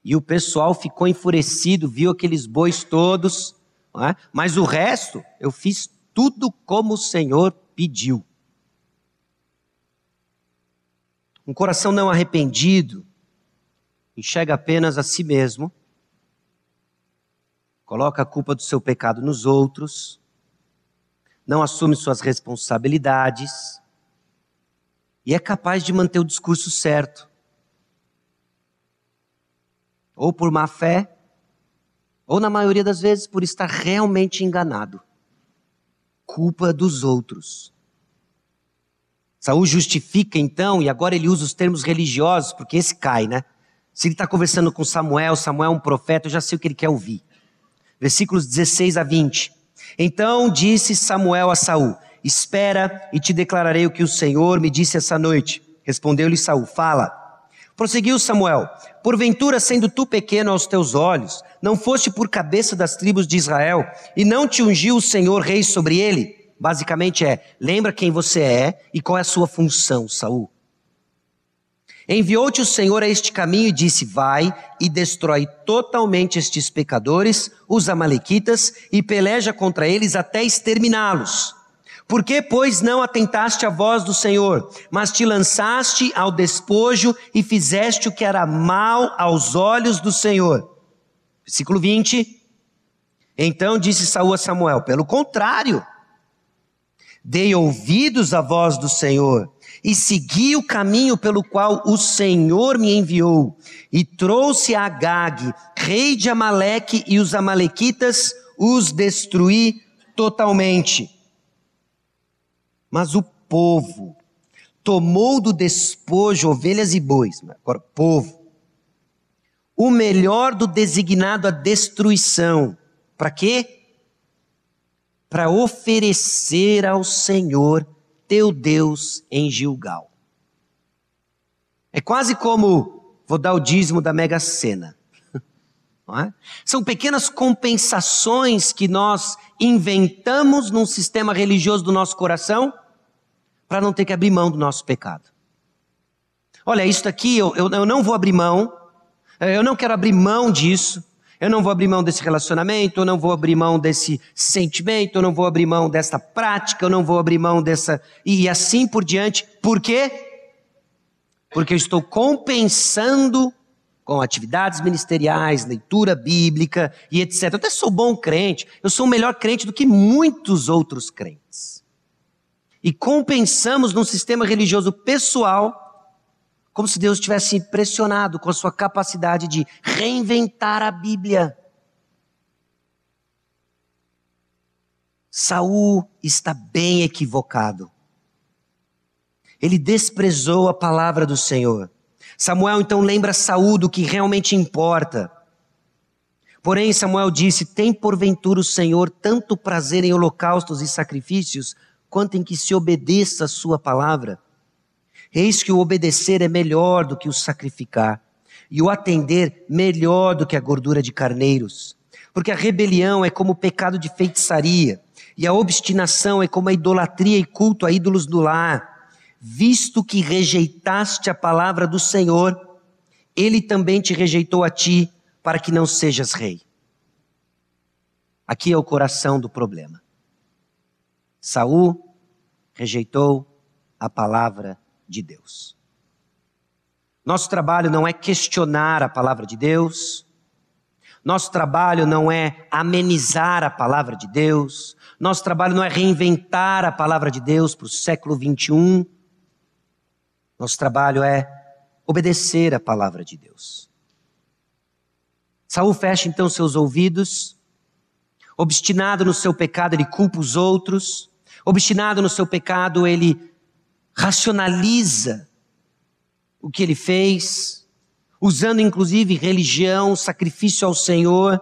E o pessoal ficou enfurecido, viu aqueles bois todos, é? mas o resto eu fiz tudo como o Senhor pediu. Um coração não arrependido enxerga apenas a si mesmo, coloca a culpa do seu pecado nos outros, não assume suas responsabilidades e é capaz de manter o discurso certo. Ou por má fé, ou na maioria das vezes por estar realmente enganado. Culpa dos outros. Saul justifica então, e agora ele usa os termos religiosos, porque esse cai, né? Se ele está conversando com Samuel, Samuel é um profeta, eu já sei o que ele quer ouvir. Versículos 16 a 20. Então disse Samuel a Saul: Espera e te declararei o que o Senhor me disse essa noite. Respondeu-lhe Saul: Fala. Prosseguiu Samuel: Porventura, sendo tu pequeno aos teus olhos, não foste por cabeça das tribos de Israel, e não te ungiu o Senhor rei sobre ele? Basicamente é: lembra quem você é e qual é a sua função, Saul. Enviou-te o Senhor a este caminho e disse: Vai e destrói totalmente estes pecadores, os Amalequitas, e peleja contra eles até exterminá-los. Por que, pois, não atentaste à voz do Senhor, mas te lançaste ao despojo e fizeste o que era mal aos olhos do Senhor? Versículo 20. Então disse Saul a Samuel: Pelo contrário, Dei ouvidos à voz do Senhor e segui o caminho pelo qual o Senhor me enviou e trouxe a Agag, rei de Amaleque e os amalequitas, os destruí totalmente. Mas o povo tomou do despojo ovelhas e bois, agora povo, o melhor do designado à destruição. Para quê? Para oferecer ao Senhor teu Deus em Gilgal. É quase como vou dar o dízimo da Mega Sena. É? São pequenas compensações que nós inventamos num sistema religioso do nosso coração para não ter que abrir mão do nosso pecado. Olha, isso aqui eu, eu, eu não vou abrir mão, eu não quero abrir mão disso, eu não vou abrir mão desse relacionamento, eu não vou abrir mão desse sentimento, eu não vou abrir mão dessa prática, eu não vou abrir mão dessa. E assim por diante. Por quê? Porque eu estou compensando com atividades ministeriais, leitura bíblica e etc. Eu até sou bom crente, eu sou melhor crente do que muitos outros crentes. E compensamos num sistema religioso pessoal como se Deus tivesse impressionado com a sua capacidade de reinventar a Bíblia. Saul está bem equivocado. Ele desprezou a palavra do Senhor. Samuel então lembra Saul do que realmente importa. Porém, Samuel disse: Tem porventura o Senhor tanto prazer em holocaustos e sacrifícios, quanto em que se obedeça a sua palavra? Eis que o obedecer é melhor do que o sacrificar, e o atender melhor do que a gordura de carneiros. Porque a rebelião é como o pecado de feitiçaria, E a obstinação é como a idolatria e culto a ídolos do lar. Visto que rejeitaste a palavra do Senhor, ele também te rejeitou a ti, para que não sejas rei. Aqui é o coração do problema. Saul rejeitou a palavra de Deus. Nosso trabalho não é questionar a palavra de Deus, nosso trabalho não é amenizar a palavra de Deus, nosso trabalho não é reinventar a palavra de Deus para o século 21. Nosso trabalho é obedecer a palavra de Deus. Saul fecha então seus ouvidos, obstinado no seu pecado, ele culpa os outros, obstinado no seu pecado, ele racionaliza o que ele fez, usando inclusive religião, sacrifício ao Senhor,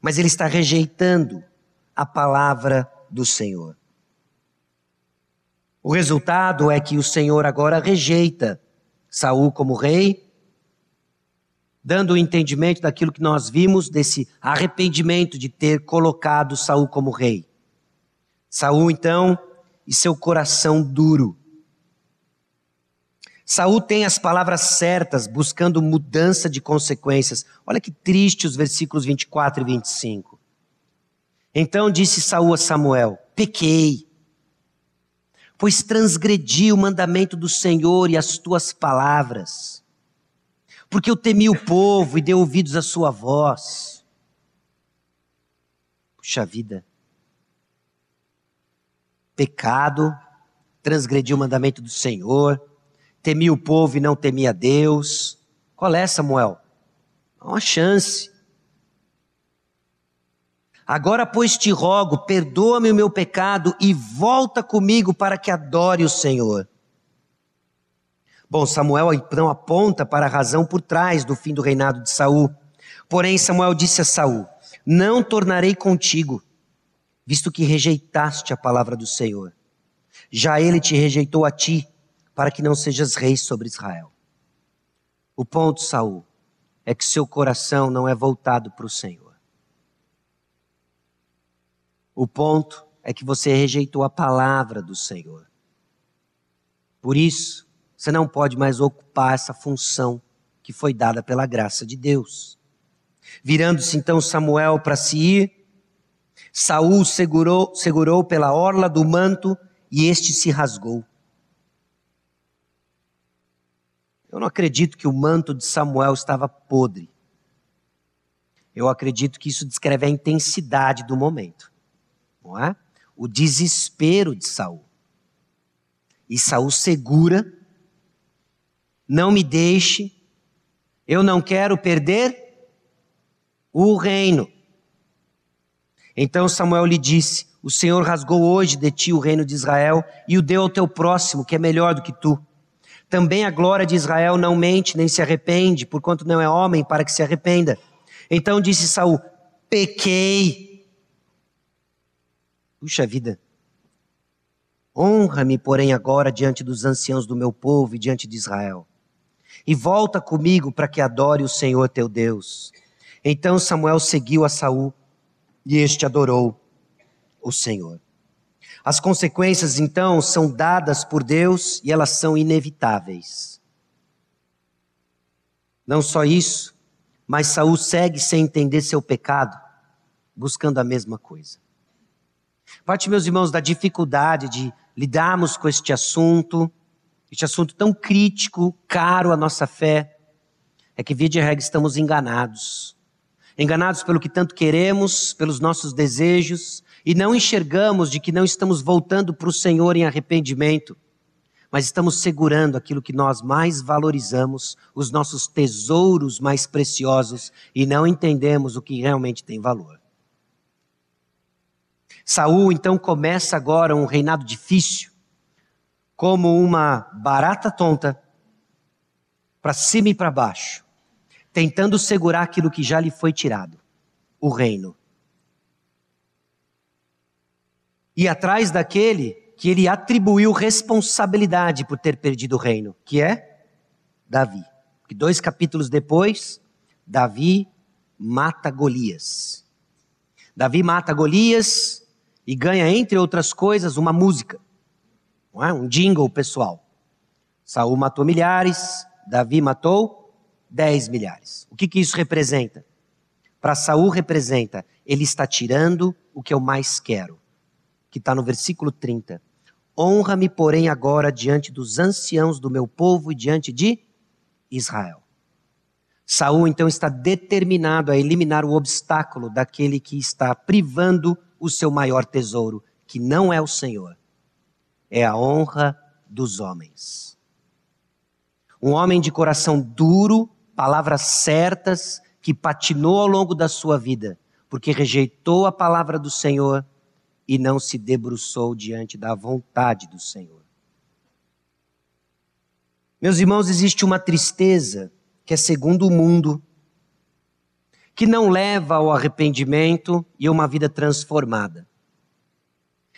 mas ele está rejeitando a palavra do Senhor. O resultado é que o Senhor agora rejeita Saul como rei, dando o entendimento daquilo que nós vimos desse arrependimento de ter colocado Saul como rei. Saul então e seu coração duro Saul tem as palavras certas, buscando mudança de consequências. Olha que triste os versículos 24 e 25. Então disse Saul a Samuel: Pequei, pois transgredi o mandamento do Senhor e as tuas palavras, porque eu temi o povo e dei ouvidos à sua voz. Puxa vida. Pecado, transgredi o mandamento do Senhor, temia o povo e não temia Deus. Qual é, Samuel? Uma chance. Agora, pois, te rogo, perdoa-me o meu pecado e volta comigo para que adore o Senhor. Bom, Samuel então aponta para a razão por trás do fim do reinado de Saul. Porém, Samuel disse a Saul: Não tornarei contigo, visto que rejeitaste a palavra do Senhor. Já ele te rejeitou a ti para que não sejas rei sobre Israel. O ponto, Saul, é que seu coração não é voltado para o Senhor. O ponto é que você rejeitou a palavra do Senhor. Por isso, você não pode mais ocupar essa função que foi dada pela graça de Deus. Virando-se então Samuel para se ir, Saul segurou, segurou pela orla do manto e este se rasgou. Eu não acredito que o manto de Samuel estava podre. Eu acredito que isso descreve a intensidade do momento, não é? O desespero de Saul. E Saul segura, não me deixe, eu não quero perder o reino. Então Samuel lhe disse: O Senhor rasgou hoje de ti o reino de Israel e o deu ao teu próximo, que é melhor do que tu. Também a glória de Israel não mente nem se arrepende, porquanto não é homem para que se arrependa. Então disse Saul: Pequei. Puxa vida. Honra-me, porém, agora diante dos anciãos do meu povo e diante de Israel. E volta comigo para que adore o Senhor teu Deus. Então Samuel seguiu a Saul e este adorou o Senhor. As consequências, então, são dadas por Deus e elas são inevitáveis. Não só isso, mas Saul segue sem entender seu pecado, buscando a mesma coisa. Parte, meus irmãos, da dificuldade de lidarmos com este assunto, este assunto tão crítico, caro à nossa fé, é que, via de regra, estamos enganados. Enganados pelo que tanto queremos, pelos nossos desejos, e não enxergamos de que não estamos voltando para o Senhor em arrependimento, mas estamos segurando aquilo que nós mais valorizamos, os nossos tesouros mais preciosos, e não entendemos o que realmente tem valor. Saul então começa agora um reinado difícil, como uma barata tonta, para cima e para baixo, tentando segurar aquilo que já lhe foi tirado, o reino. e atrás daquele que ele atribuiu responsabilidade por ter perdido o reino, que é Davi. Que dois capítulos depois, Davi mata Golias. Davi mata Golias e ganha, entre outras coisas, uma música, é? um jingle pessoal. Saul matou milhares, Davi matou dez milhares. O que, que isso representa? Para Saul representa, ele está tirando o que eu mais quero, que está no versículo 30. Honra-me, porém, agora diante dos anciãos do meu povo e diante de Israel. Saul então está determinado a eliminar o obstáculo daquele que está privando o seu maior tesouro, que não é o Senhor, é a honra dos homens. Um homem de coração duro, palavras certas, que patinou ao longo da sua vida, porque rejeitou a palavra do Senhor e não se debruçou diante da vontade do Senhor. Meus irmãos, existe uma tristeza que é segundo o mundo, que não leva ao arrependimento e a uma vida transformada.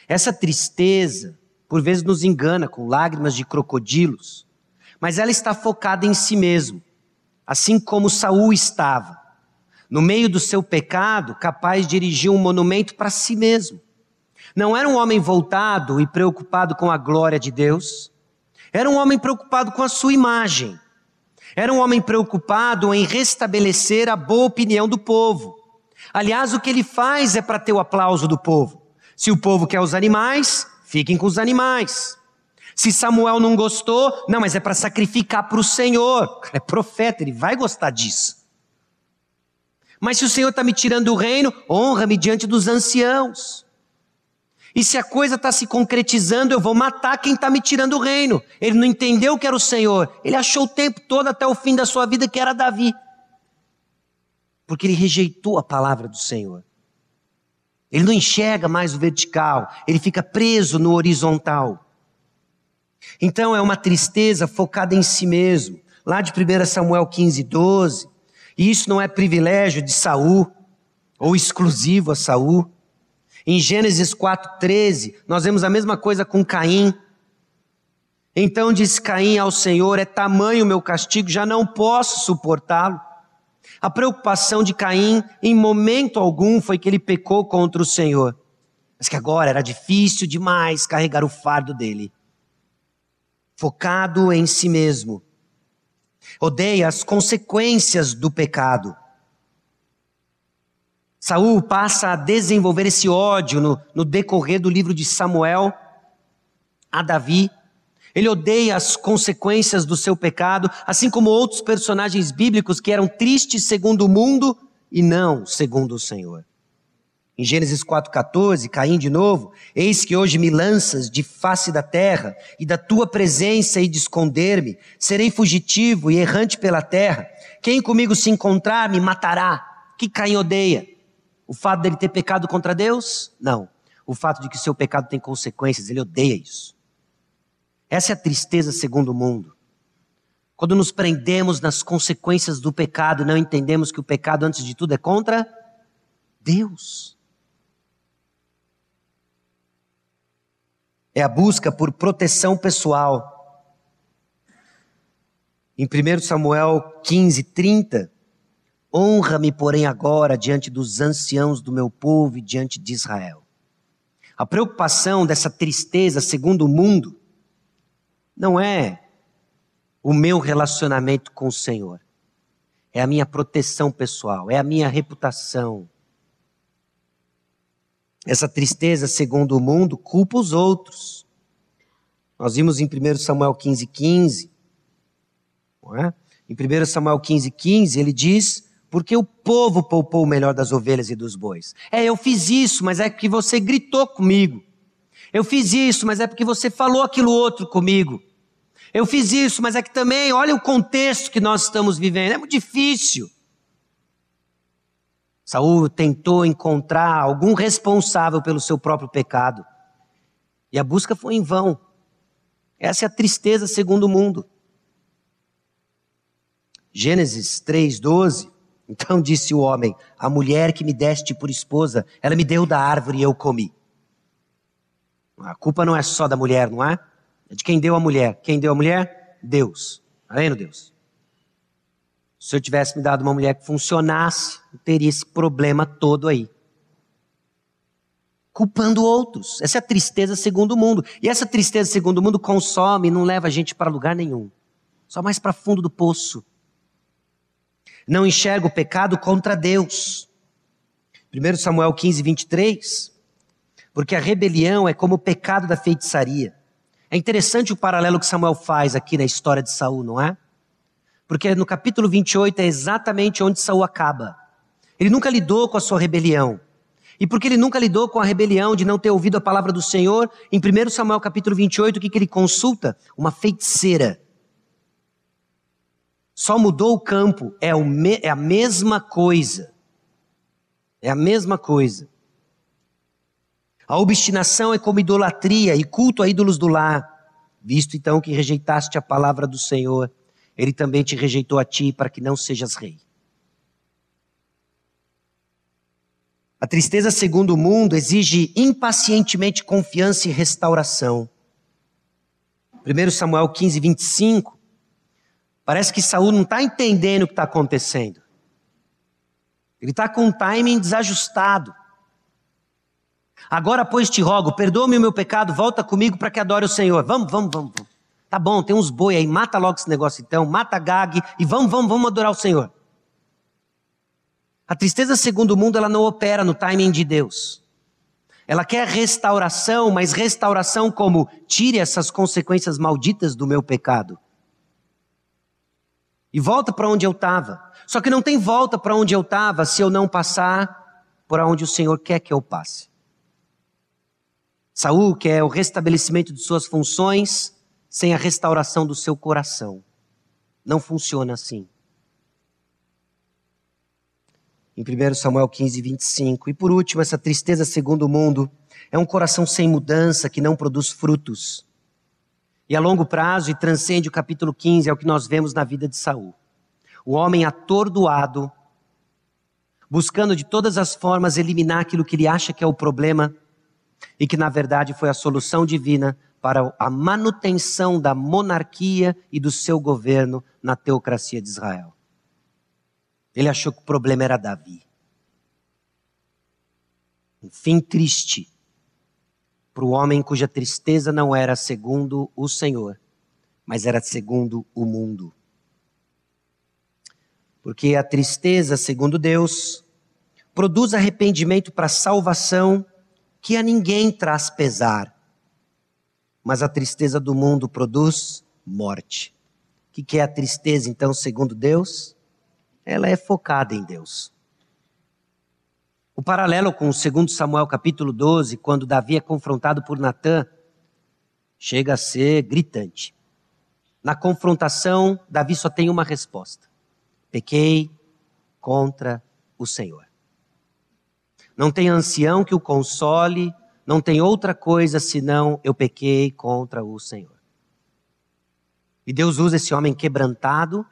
Essa tristeza, por vezes, nos engana com lágrimas de crocodilos, mas ela está focada em si mesmo, assim como Saul estava, no meio do seu pecado, capaz de erigir um monumento para si mesmo. Não era um homem voltado e preocupado com a glória de Deus, era um homem preocupado com a sua imagem era um homem preocupado em restabelecer a boa opinião do povo. Aliás, o que ele faz é para ter o aplauso do povo. Se o povo quer os animais, fiquem com os animais. Se Samuel não gostou, não, mas é para sacrificar para o Senhor. É profeta, ele vai gostar disso. Mas se o Senhor está me tirando o reino, honra-me diante dos anciãos. E se a coisa está se concretizando, eu vou matar quem está me tirando o reino. Ele não entendeu que era o Senhor. Ele achou o tempo todo até o fim da sua vida que era Davi. Porque ele rejeitou a palavra do Senhor. Ele não enxerga mais o vertical, ele fica preso no horizontal. Então é uma tristeza focada em si mesmo. Lá de 1 Samuel 15, 12. E isso não é privilégio de Saul, ou exclusivo a Saul. Em Gênesis 4,13, nós vemos a mesma coisa com Caim. Então disse Caim ao Senhor: É tamanho o meu castigo, já não posso suportá-lo. A preocupação de Caim, em momento algum, foi que ele pecou contra o Senhor, mas que agora era difícil demais carregar o fardo dele. Focado em si mesmo, odeia as consequências do pecado. Saul passa a desenvolver esse ódio no, no decorrer do livro de Samuel a Davi. Ele odeia as consequências do seu pecado, assim como outros personagens bíblicos que eram tristes segundo o mundo e não segundo o Senhor. Em Gênesis 4,14, Caim de novo, eis que hoje me lanças de face da terra, e da tua presença e de esconder-me, serei fugitivo e errante pela terra. Quem comigo se encontrar me matará. Que Caim odeia. O fato dele ter pecado contra Deus? Não. O fato de que seu pecado tem consequências, ele odeia isso. Essa é a tristeza segundo o mundo. Quando nos prendemos nas consequências do pecado não entendemos que o pecado, antes de tudo, é contra Deus. É a busca por proteção pessoal. Em 1 Samuel 15, 30, Honra-me, porém, agora diante dos anciãos do meu povo e diante de Israel. A preocupação dessa tristeza, segundo o mundo, não é o meu relacionamento com o Senhor, é a minha proteção pessoal, é a minha reputação. Essa tristeza, segundo o mundo, culpa os outros. Nós vimos em 1 Samuel 15, 15. Não é? Em 1 Samuel 15, 15, ele diz porque o povo poupou o melhor das ovelhas e dos bois. É, eu fiz isso, mas é porque você gritou comigo. Eu fiz isso, mas é porque você falou aquilo outro comigo. Eu fiz isso, mas é que também, olha o contexto que nós estamos vivendo. É muito difícil. Saul tentou encontrar algum responsável pelo seu próprio pecado. E a busca foi em vão. Essa é a tristeza segundo o mundo. Gênesis 3:12 então disse o homem: A mulher que me deste por esposa, ela me deu da árvore e eu comi. A culpa não é só da mulher, não é? É de quem deu a mulher. Quem deu a mulher? Deus. Está vendo, Deus? Se eu tivesse me dado uma mulher que funcionasse, não teria esse problema todo aí. culpando outros. Essa é a tristeza segundo o mundo. E essa tristeza segundo o mundo consome e não leva a gente para lugar nenhum. Só mais para fundo do poço. Não enxerga o pecado contra Deus. 1 Samuel 15, 23. Porque a rebelião é como o pecado da feitiçaria. É interessante o paralelo que Samuel faz aqui na história de Saul, não é? Porque no capítulo 28 é exatamente onde Saul acaba. Ele nunca lidou com a sua rebelião. E porque ele nunca lidou com a rebelião de não ter ouvido a palavra do Senhor, em 1 Samuel capítulo 28, o que, que ele consulta? Uma feiticeira. Só mudou o campo, é, o me, é a mesma coisa. É a mesma coisa. A obstinação é como idolatria e culto a ídolos do lar. Visto então que rejeitaste a palavra do Senhor, ele também te rejeitou a ti para que não sejas rei. A tristeza segundo o mundo exige impacientemente confiança e restauração. 1 Samuel 15, 25. Parece que Saul não está entendendo o que está acontecendo. Ele está com um timing desajustado. Agora, pois, te rogo, perdoa-me o meu pecado, volta comigo para que adore o Senhor. Vamos, vamos, vamos, vamos. Tá bom, tem uns boi aí, mata logo esse negócio então, mata Gag e vamos, vamos, vamos adorar o Senhor. A tristeza segundo o mundo, ela não opera no timing de Deus. Ela quer restauração, mas restauração como tire essas consequências malditas do meu pecado. E volta para onde eu estava. Só que não tem volta para onde eu estava se eu não passar por onde o Senhor quer que eu passe. Saul quer o restabelecimento de suas funções sem a restauração do seu coração. Não funciona assim. Em 1 Samuel 15, 25. E por último, essa tristeza segundo o mundo é um coração sem mudança que não produz frutos. E a longo prazo, e transcende o capítulo 15, é o que nós vemos na vida de Saul. O homem atordoado, buscando de todas as formas eliminar aquilo que ele acha que é o problema, e que na verdade foi a solução divina para a manutenção da monarquia e do seu governo na teocracia de Israel. Ele achou que o problema era Davi. Um fim triste para o homem cuja tristeza não era segundo o Senhor, mas era segundo o mundo. Porque a tristeza, segundo Deus, produz arrependimento para salvação que a ninguém traz pesar, mas a tristeza do mundo produz morte. O que é a tristeza, então, segundo Deus? Ela é focada em Deus. O paralelo com o 2 Samuel capítulo 12, quando Davi é confrontado por Natã, chega a ser gritante. Na confrontação, Davi só tem uma resposta: pequei contra o Senhor. Não tem ancião que o console, não tem outra coisa senão eu pequei contra o Senhor. E Deus usa esse homem quebrantado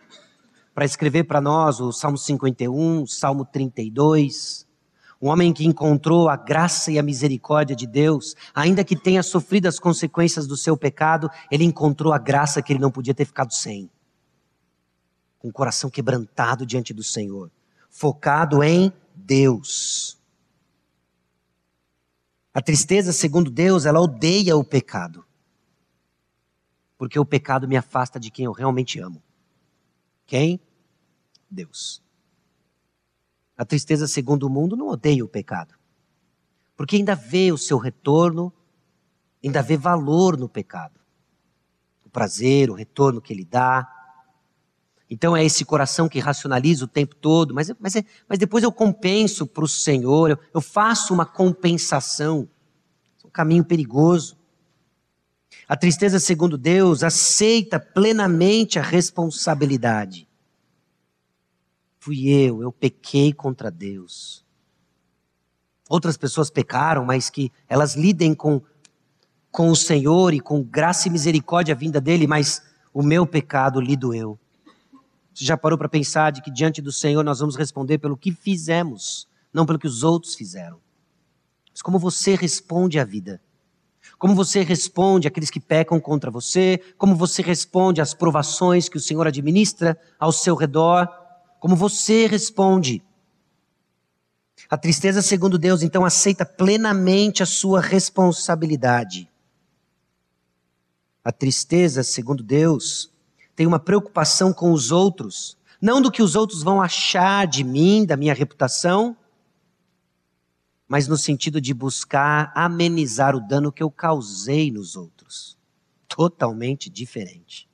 para escrever para nós o Salmo 51, o Salmo 32. Um homem que encontrou a graça e a misericórdia de Deus, ainda que tenha sofrido as consequências do seu pecado, ele encontrou a graça que ele não podia ter ficado sem. Com o coração quebrantado diante do Senhor, focado em Deus. A tristeza, segundo Deus, ela odeia o pecado. Porque o pecado me afasta de quem eu realmente amo. Quem? Deus. A tristeza, segundo o mundo, não odeia o pecado. Porque ainda vê o seu retorno, ainda vê valor no pecado. O prazer, o retorno que ele dá. Então é esse coração que racionaliza o tempo todo, mas, mas, é, mas depois eu compenso para o Senhor, eu, eu faço uma compensação. É um caminho perigoso. A tristeza, segundo Deus, aceita plenamente a responsabilidade. Fui eu, eu pequei contra Deus. Outras pessoas pecaram, mas que elas lidem com, com o Senhor e com graça e misericórdia vinda dele, mas o meu pecado lido eu. Você já parou para pensar de que diante do Senhor nós vamos responder pelo que fizemos, não pelo que os outros fizeram? Mas como você responde à vida? Como você responde àqueles que pecam contra você? Como você responde às provações que o Senhor administra ao seu redor? Como você responde? A tristeza, segundo Deus, então aceita plenamente a sua responsabilidade. A tristeza, segundo Deus, tem uma preocupação com os outros, não do que os outros vão achar de mim, da minha reputação, mas no sentido de buscar amenizar o dano que eu causei nos outros. Totalmente diferente.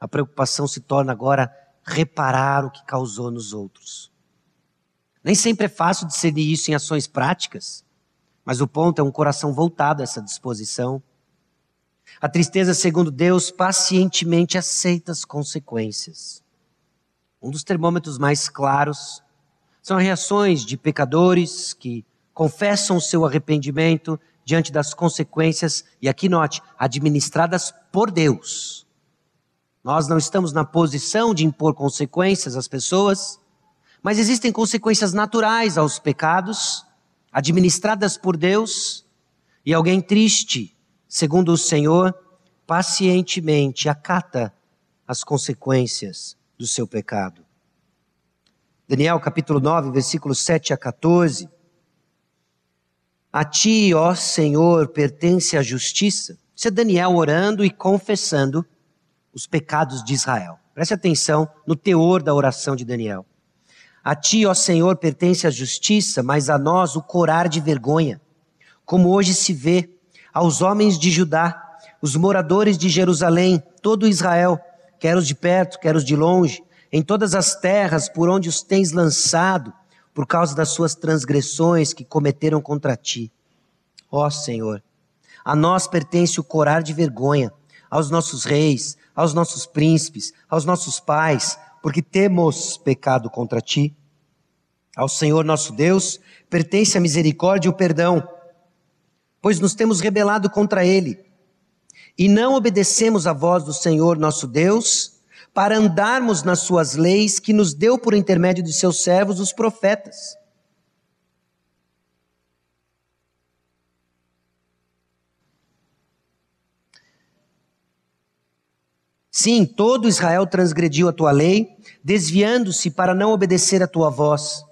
A preocupação se torna agora reparar o que causou nos outros. Nem sempre é fácil discernir isso em ações práticas, mas o ponto é um coração voltado a essa disposição. A tristeza, segundo Deus, pacientemente aceita as consequências. Um dos termômetros mais claros são reações de pecadores que confessam o seu arrependimento diante das consequências, e aqui note, administradas por Deus. Nós não estamos na posição de impor consequências às pessoas, mas existem consequências naturais aos pecados, administradas por Deus, e alguém triste, segundo o Senhor, pacientemente acata as consequências do seu pecado. Daniel capítulo 9, versículos 7 a 14. A ti, ó Senhor, pertence a justiça. Isso é Daniel orando e confessando os pecados de Israel. Preste atenção no teor da oração de Daniel. A ti, ó Senhor, pertence a justiça, mas a nós o corar de vergonha. Como hoje se vê aos homens de Judá, os moradores de Jerusalém, todo Israel, quer os de perto, quer os de longe, em todas as terras por onde os tens lançado, por causa das suas transgressões que cometeram contra ti. Ó Senhor, a nós pertence o corar de vergonha, aos nossos reis, aos nossos príncipes, aos nossos pais, porque temos pecado contra ti. Ao Senhor nosso Deus pertence a misericórdia e o perdão, pois nos temos rebelado contra ele e não obedecemos à voz do Senhor nosso Deus para andarmos nas suas leis que nos deu por intermédio de seus servos, os profetas. Sim, todo Israel transgrediu a tua lei, desviando-se para não obedecer a tua voz.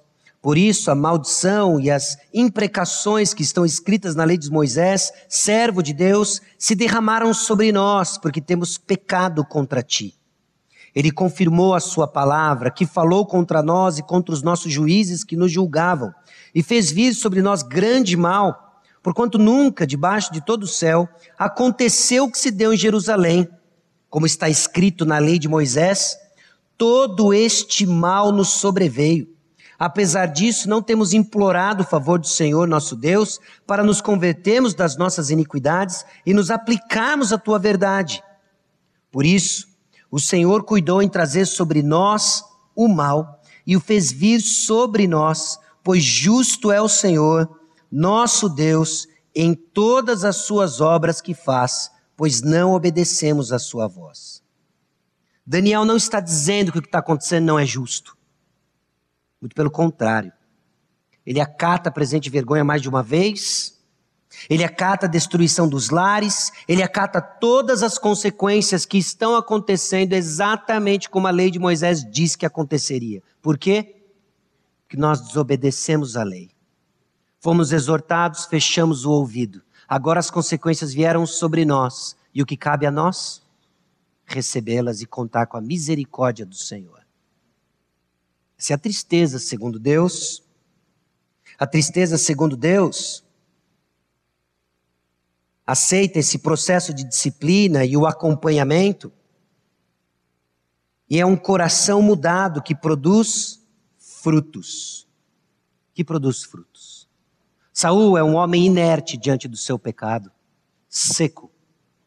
Por isso, a maldição e as imprecações que estão escritas na lei de Moisés, servo de Deus, se derramaram sobre nós, porque temos pecado contra ti. Ele confirmou a sua palavra, que falou contra nós e contra os nossos juízes que nos julgavam, e fez vir sobre nós grande mal, porquanto nunca, debaixo de todo o céu, aconteceu o que se deu em Jerusalém, como está escrito na lei de Moisés, todo este mal nos sobreveio. Apesar disso, não temos implorado o favor do Senhor nosso Deus para nos convertermos das nossas iniquidades e nos aplicarmos à tua verdade. Por isso, o Senhor cuidou em trazer sobre nós o mal e o fez vir sobre nós, pois justo é o Senhor, nosso Deus, em todas as suas obras que faz, pois não obedecemos a sua voz. Daniel não está dizendo que o que está acontecendo não é justo. Muito pelo contrário. Ele acata a presente vergonha mais de uma vez, ele acata a destruição dos lares, ele acata todas as consequências que estão acontecendo exatamente como a lei de Moisés diz que aconteceria. Por quê? Porque nós desobedecemos a lei. Fomos exortados, fechamos o ouvido. Agora as consequências vieram sobre nós. E o que cabe a nós? Recebê-las e contar com a misericórdia do Senhor. É a tristeza, segundo Deus. A tristeza, segundo Deus, aceita esse processo de disciplina e o acompanhamento, e é um coração mudado que produz frutos. Que produz frutos. Saul é um homem inerte diante do seu pecado, seco,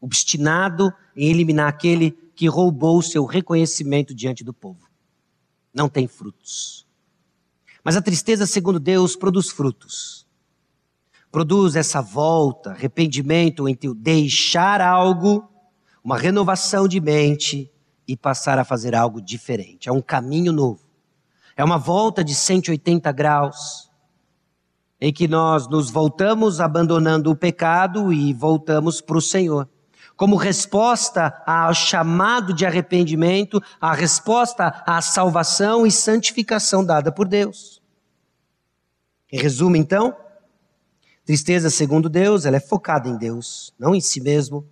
obstinado em eliminar aquele que roubou seu reconhecimento diante do povo. Não tem frutos. Mas a tristeza, segundo Deus, produz frutos produz essa volta, arrependimento entre o deixar algo, uma renovação de mente e passar a fazer algo diferente. É um caminho novo. É uma volta de 180 graus, em que nós nos voltamos abandonando o pecado e voltamos para o Senhor. Como resposta ao chamado de arrependimento, a resposta à salvação e santificação dada por Deus. Em resumo, então, tristeza segundo Deus, ela é focada em Deus, não em si mesmo.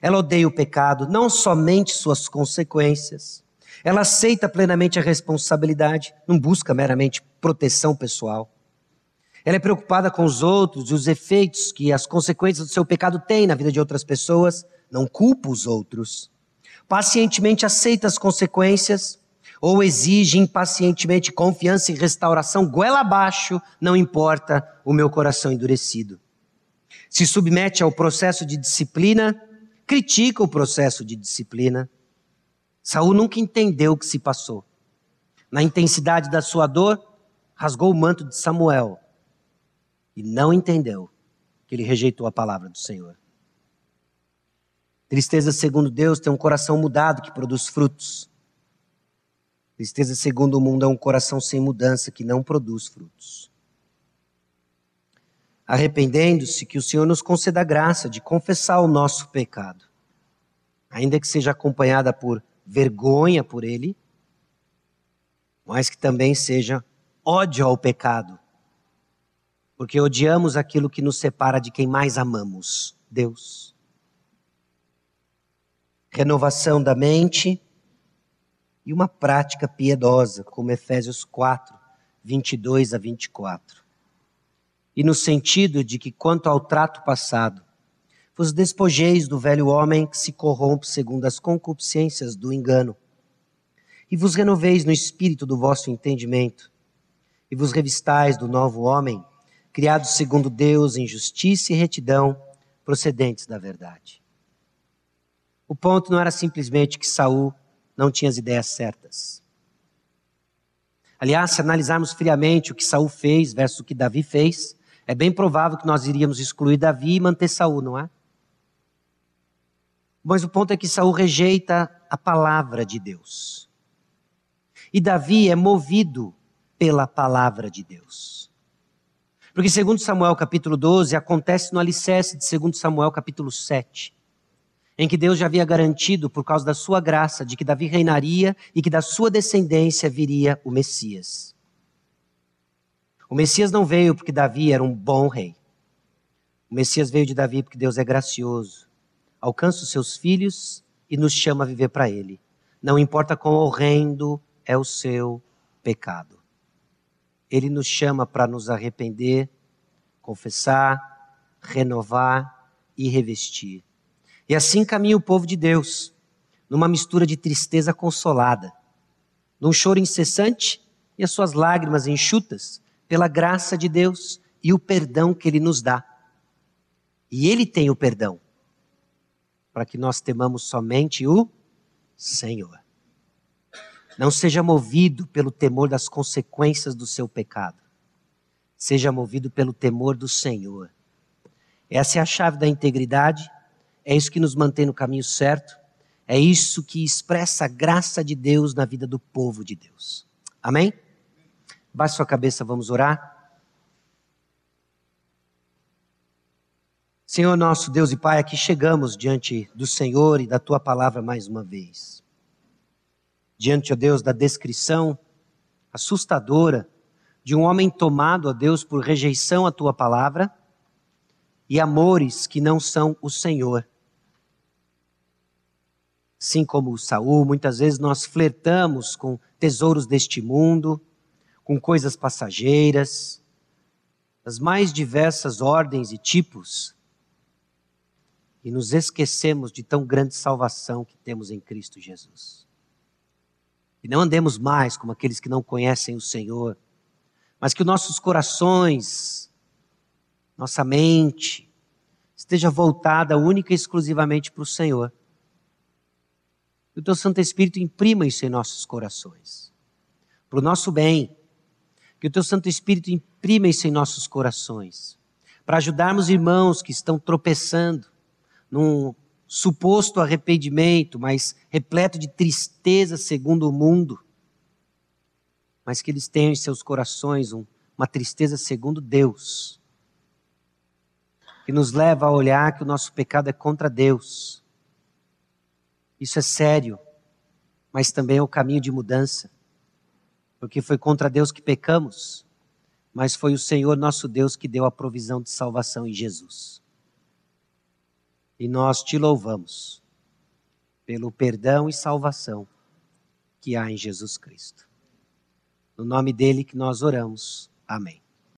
Ela odeia o pecado, não somente suas consequências. Ela aceita plenamente a responsabilidade, não busca meramente proteção pessoal. Ela é preocupada com os outros e os efeitos que as consequências do seu pecado têm na vida de outras pessoas, não culpa os outros. Pacientemente aceita as consequências ou exige impacientemente confiança e restauração, goela abaixo, não importa o meu coração endurecido. Se submete ao processo de disciplina, critica o processo de disciplina. Saul nunca entendeu o que se passou. Na intensidade da sua dor, rasgou o manto de Samuel e não entendeu que ele rejeitou a palavra do Senhor. Tristeza, segundo Deus, tem um coração mudado que produz frutos. Tristeza, segundo o mundo, é um coração sem mudança que não produz frutos. Arrependendo-se, que o Senhor nos conceda a graça de confessar o nosso pecado, ainda que seja acompanhada por vergonha por ele, mas que também seja ódio ao pecado, porque odiamos aquilo que nos separa de quem mais amamos, Deus. Renovação da mente e uma prática piedosa, como Efésios 4, 22 a 24. E no sentido de que, quanto ao trato passado, vos despojeis do velho homem que se corrompe segundo as concupiscências do engano, e vos renoveis no espírito do vosso entendimento, e vos revistais do novo homem, criado segundo Deus em justiça e retidão, procedentes da verdade. O ponto não era simplesmente que Saul não tinha as ideias certas. Aliás, se analisarmos friamente o que Saul fez versus o que Davi fez, é bem provável que nós iríamos excluir Davi e manter Saul, não é? Mas o ponto é que Saul rejeita a palavra de Deus. E Davi é movido pela palavra de Deus. Porque segundo Samuel capítulo 12, acontece no alicerce de segundo Samuel capítulo 7, em que Deus já havia garantido, por causa da sua graça, de que Davi reinaria e que da sua descendência viria o Messias. O Messias não veio porque Davi era um bom rei. O Messias veio de Davi porque Deus é gracioso, alcança os seus filhos e nos chama a viver para Ele. Não importa quão horrendo é o seu pecado. Ele nos chama para nos arrepender, confessar, renovar e revestir. E assim caminha o povo de Deus, numa mistura de tristeza consolada, num choro incessante e as suas lágrimas enxutas pela graça de Deus e o perdão que Ele nos dá. E Ele tem o perdão, para que nós temamos somente o Senhor. Não seja movido pelo temor das consequências do seu pecado. Seja movido pelo temor do Senhor. Essa é a chave da integridade, é isso que nos mantém no caminho certo, é isso que expressa a graça de Deus na vida do povo de Deus. Amém? Baixe sua cabeça, vamos orar. Senhor nosso Deus e Pai, aqui chegamos diante do Senhor e da tua palavra mais uma vez diante, ó Deus, da descrição assustadora de um homem tomado, ó Deus, por rejeição à tua palavra e amores que não são o Senhor. Assim como Saul, muitas vezes nós flertamos com tesouros deste mundo, com coisas passageiras, das mais diversas ordens e tipos, e nos esquecemos de tão grande salvação que temos em Cristo Jesus. E não andemos mais como aqueles que não conhecem o Senhor, mas que os nossos corações, nossa mente, esteja voltada única e exclusivamente para o Senhor. Que o teu Santo Espírito imprima isso em nossos corações, para o nosso bem. Que o teu Santo Espírito imprima isso em nossos corações, para ajudarmos irmãos que estão tropeçando num suposto arrependimento, mas repleto de tristeza segundo o mundo, mas que eles tenham em seus corações um, uma tristeza segundo Deus, que nos leva a olhar que o nosso pecado é contra Deus. Isso é sério, mas também é o caminho de mudança, porque foi contra Deus que pecamos, mas foi o Senhor nosso Deus que deu a provisão de salvação em Jesus. E nós te louvamos pelo perdão e salvação que há em Jesus Cristo. No nome dele que nós oramos. Amém.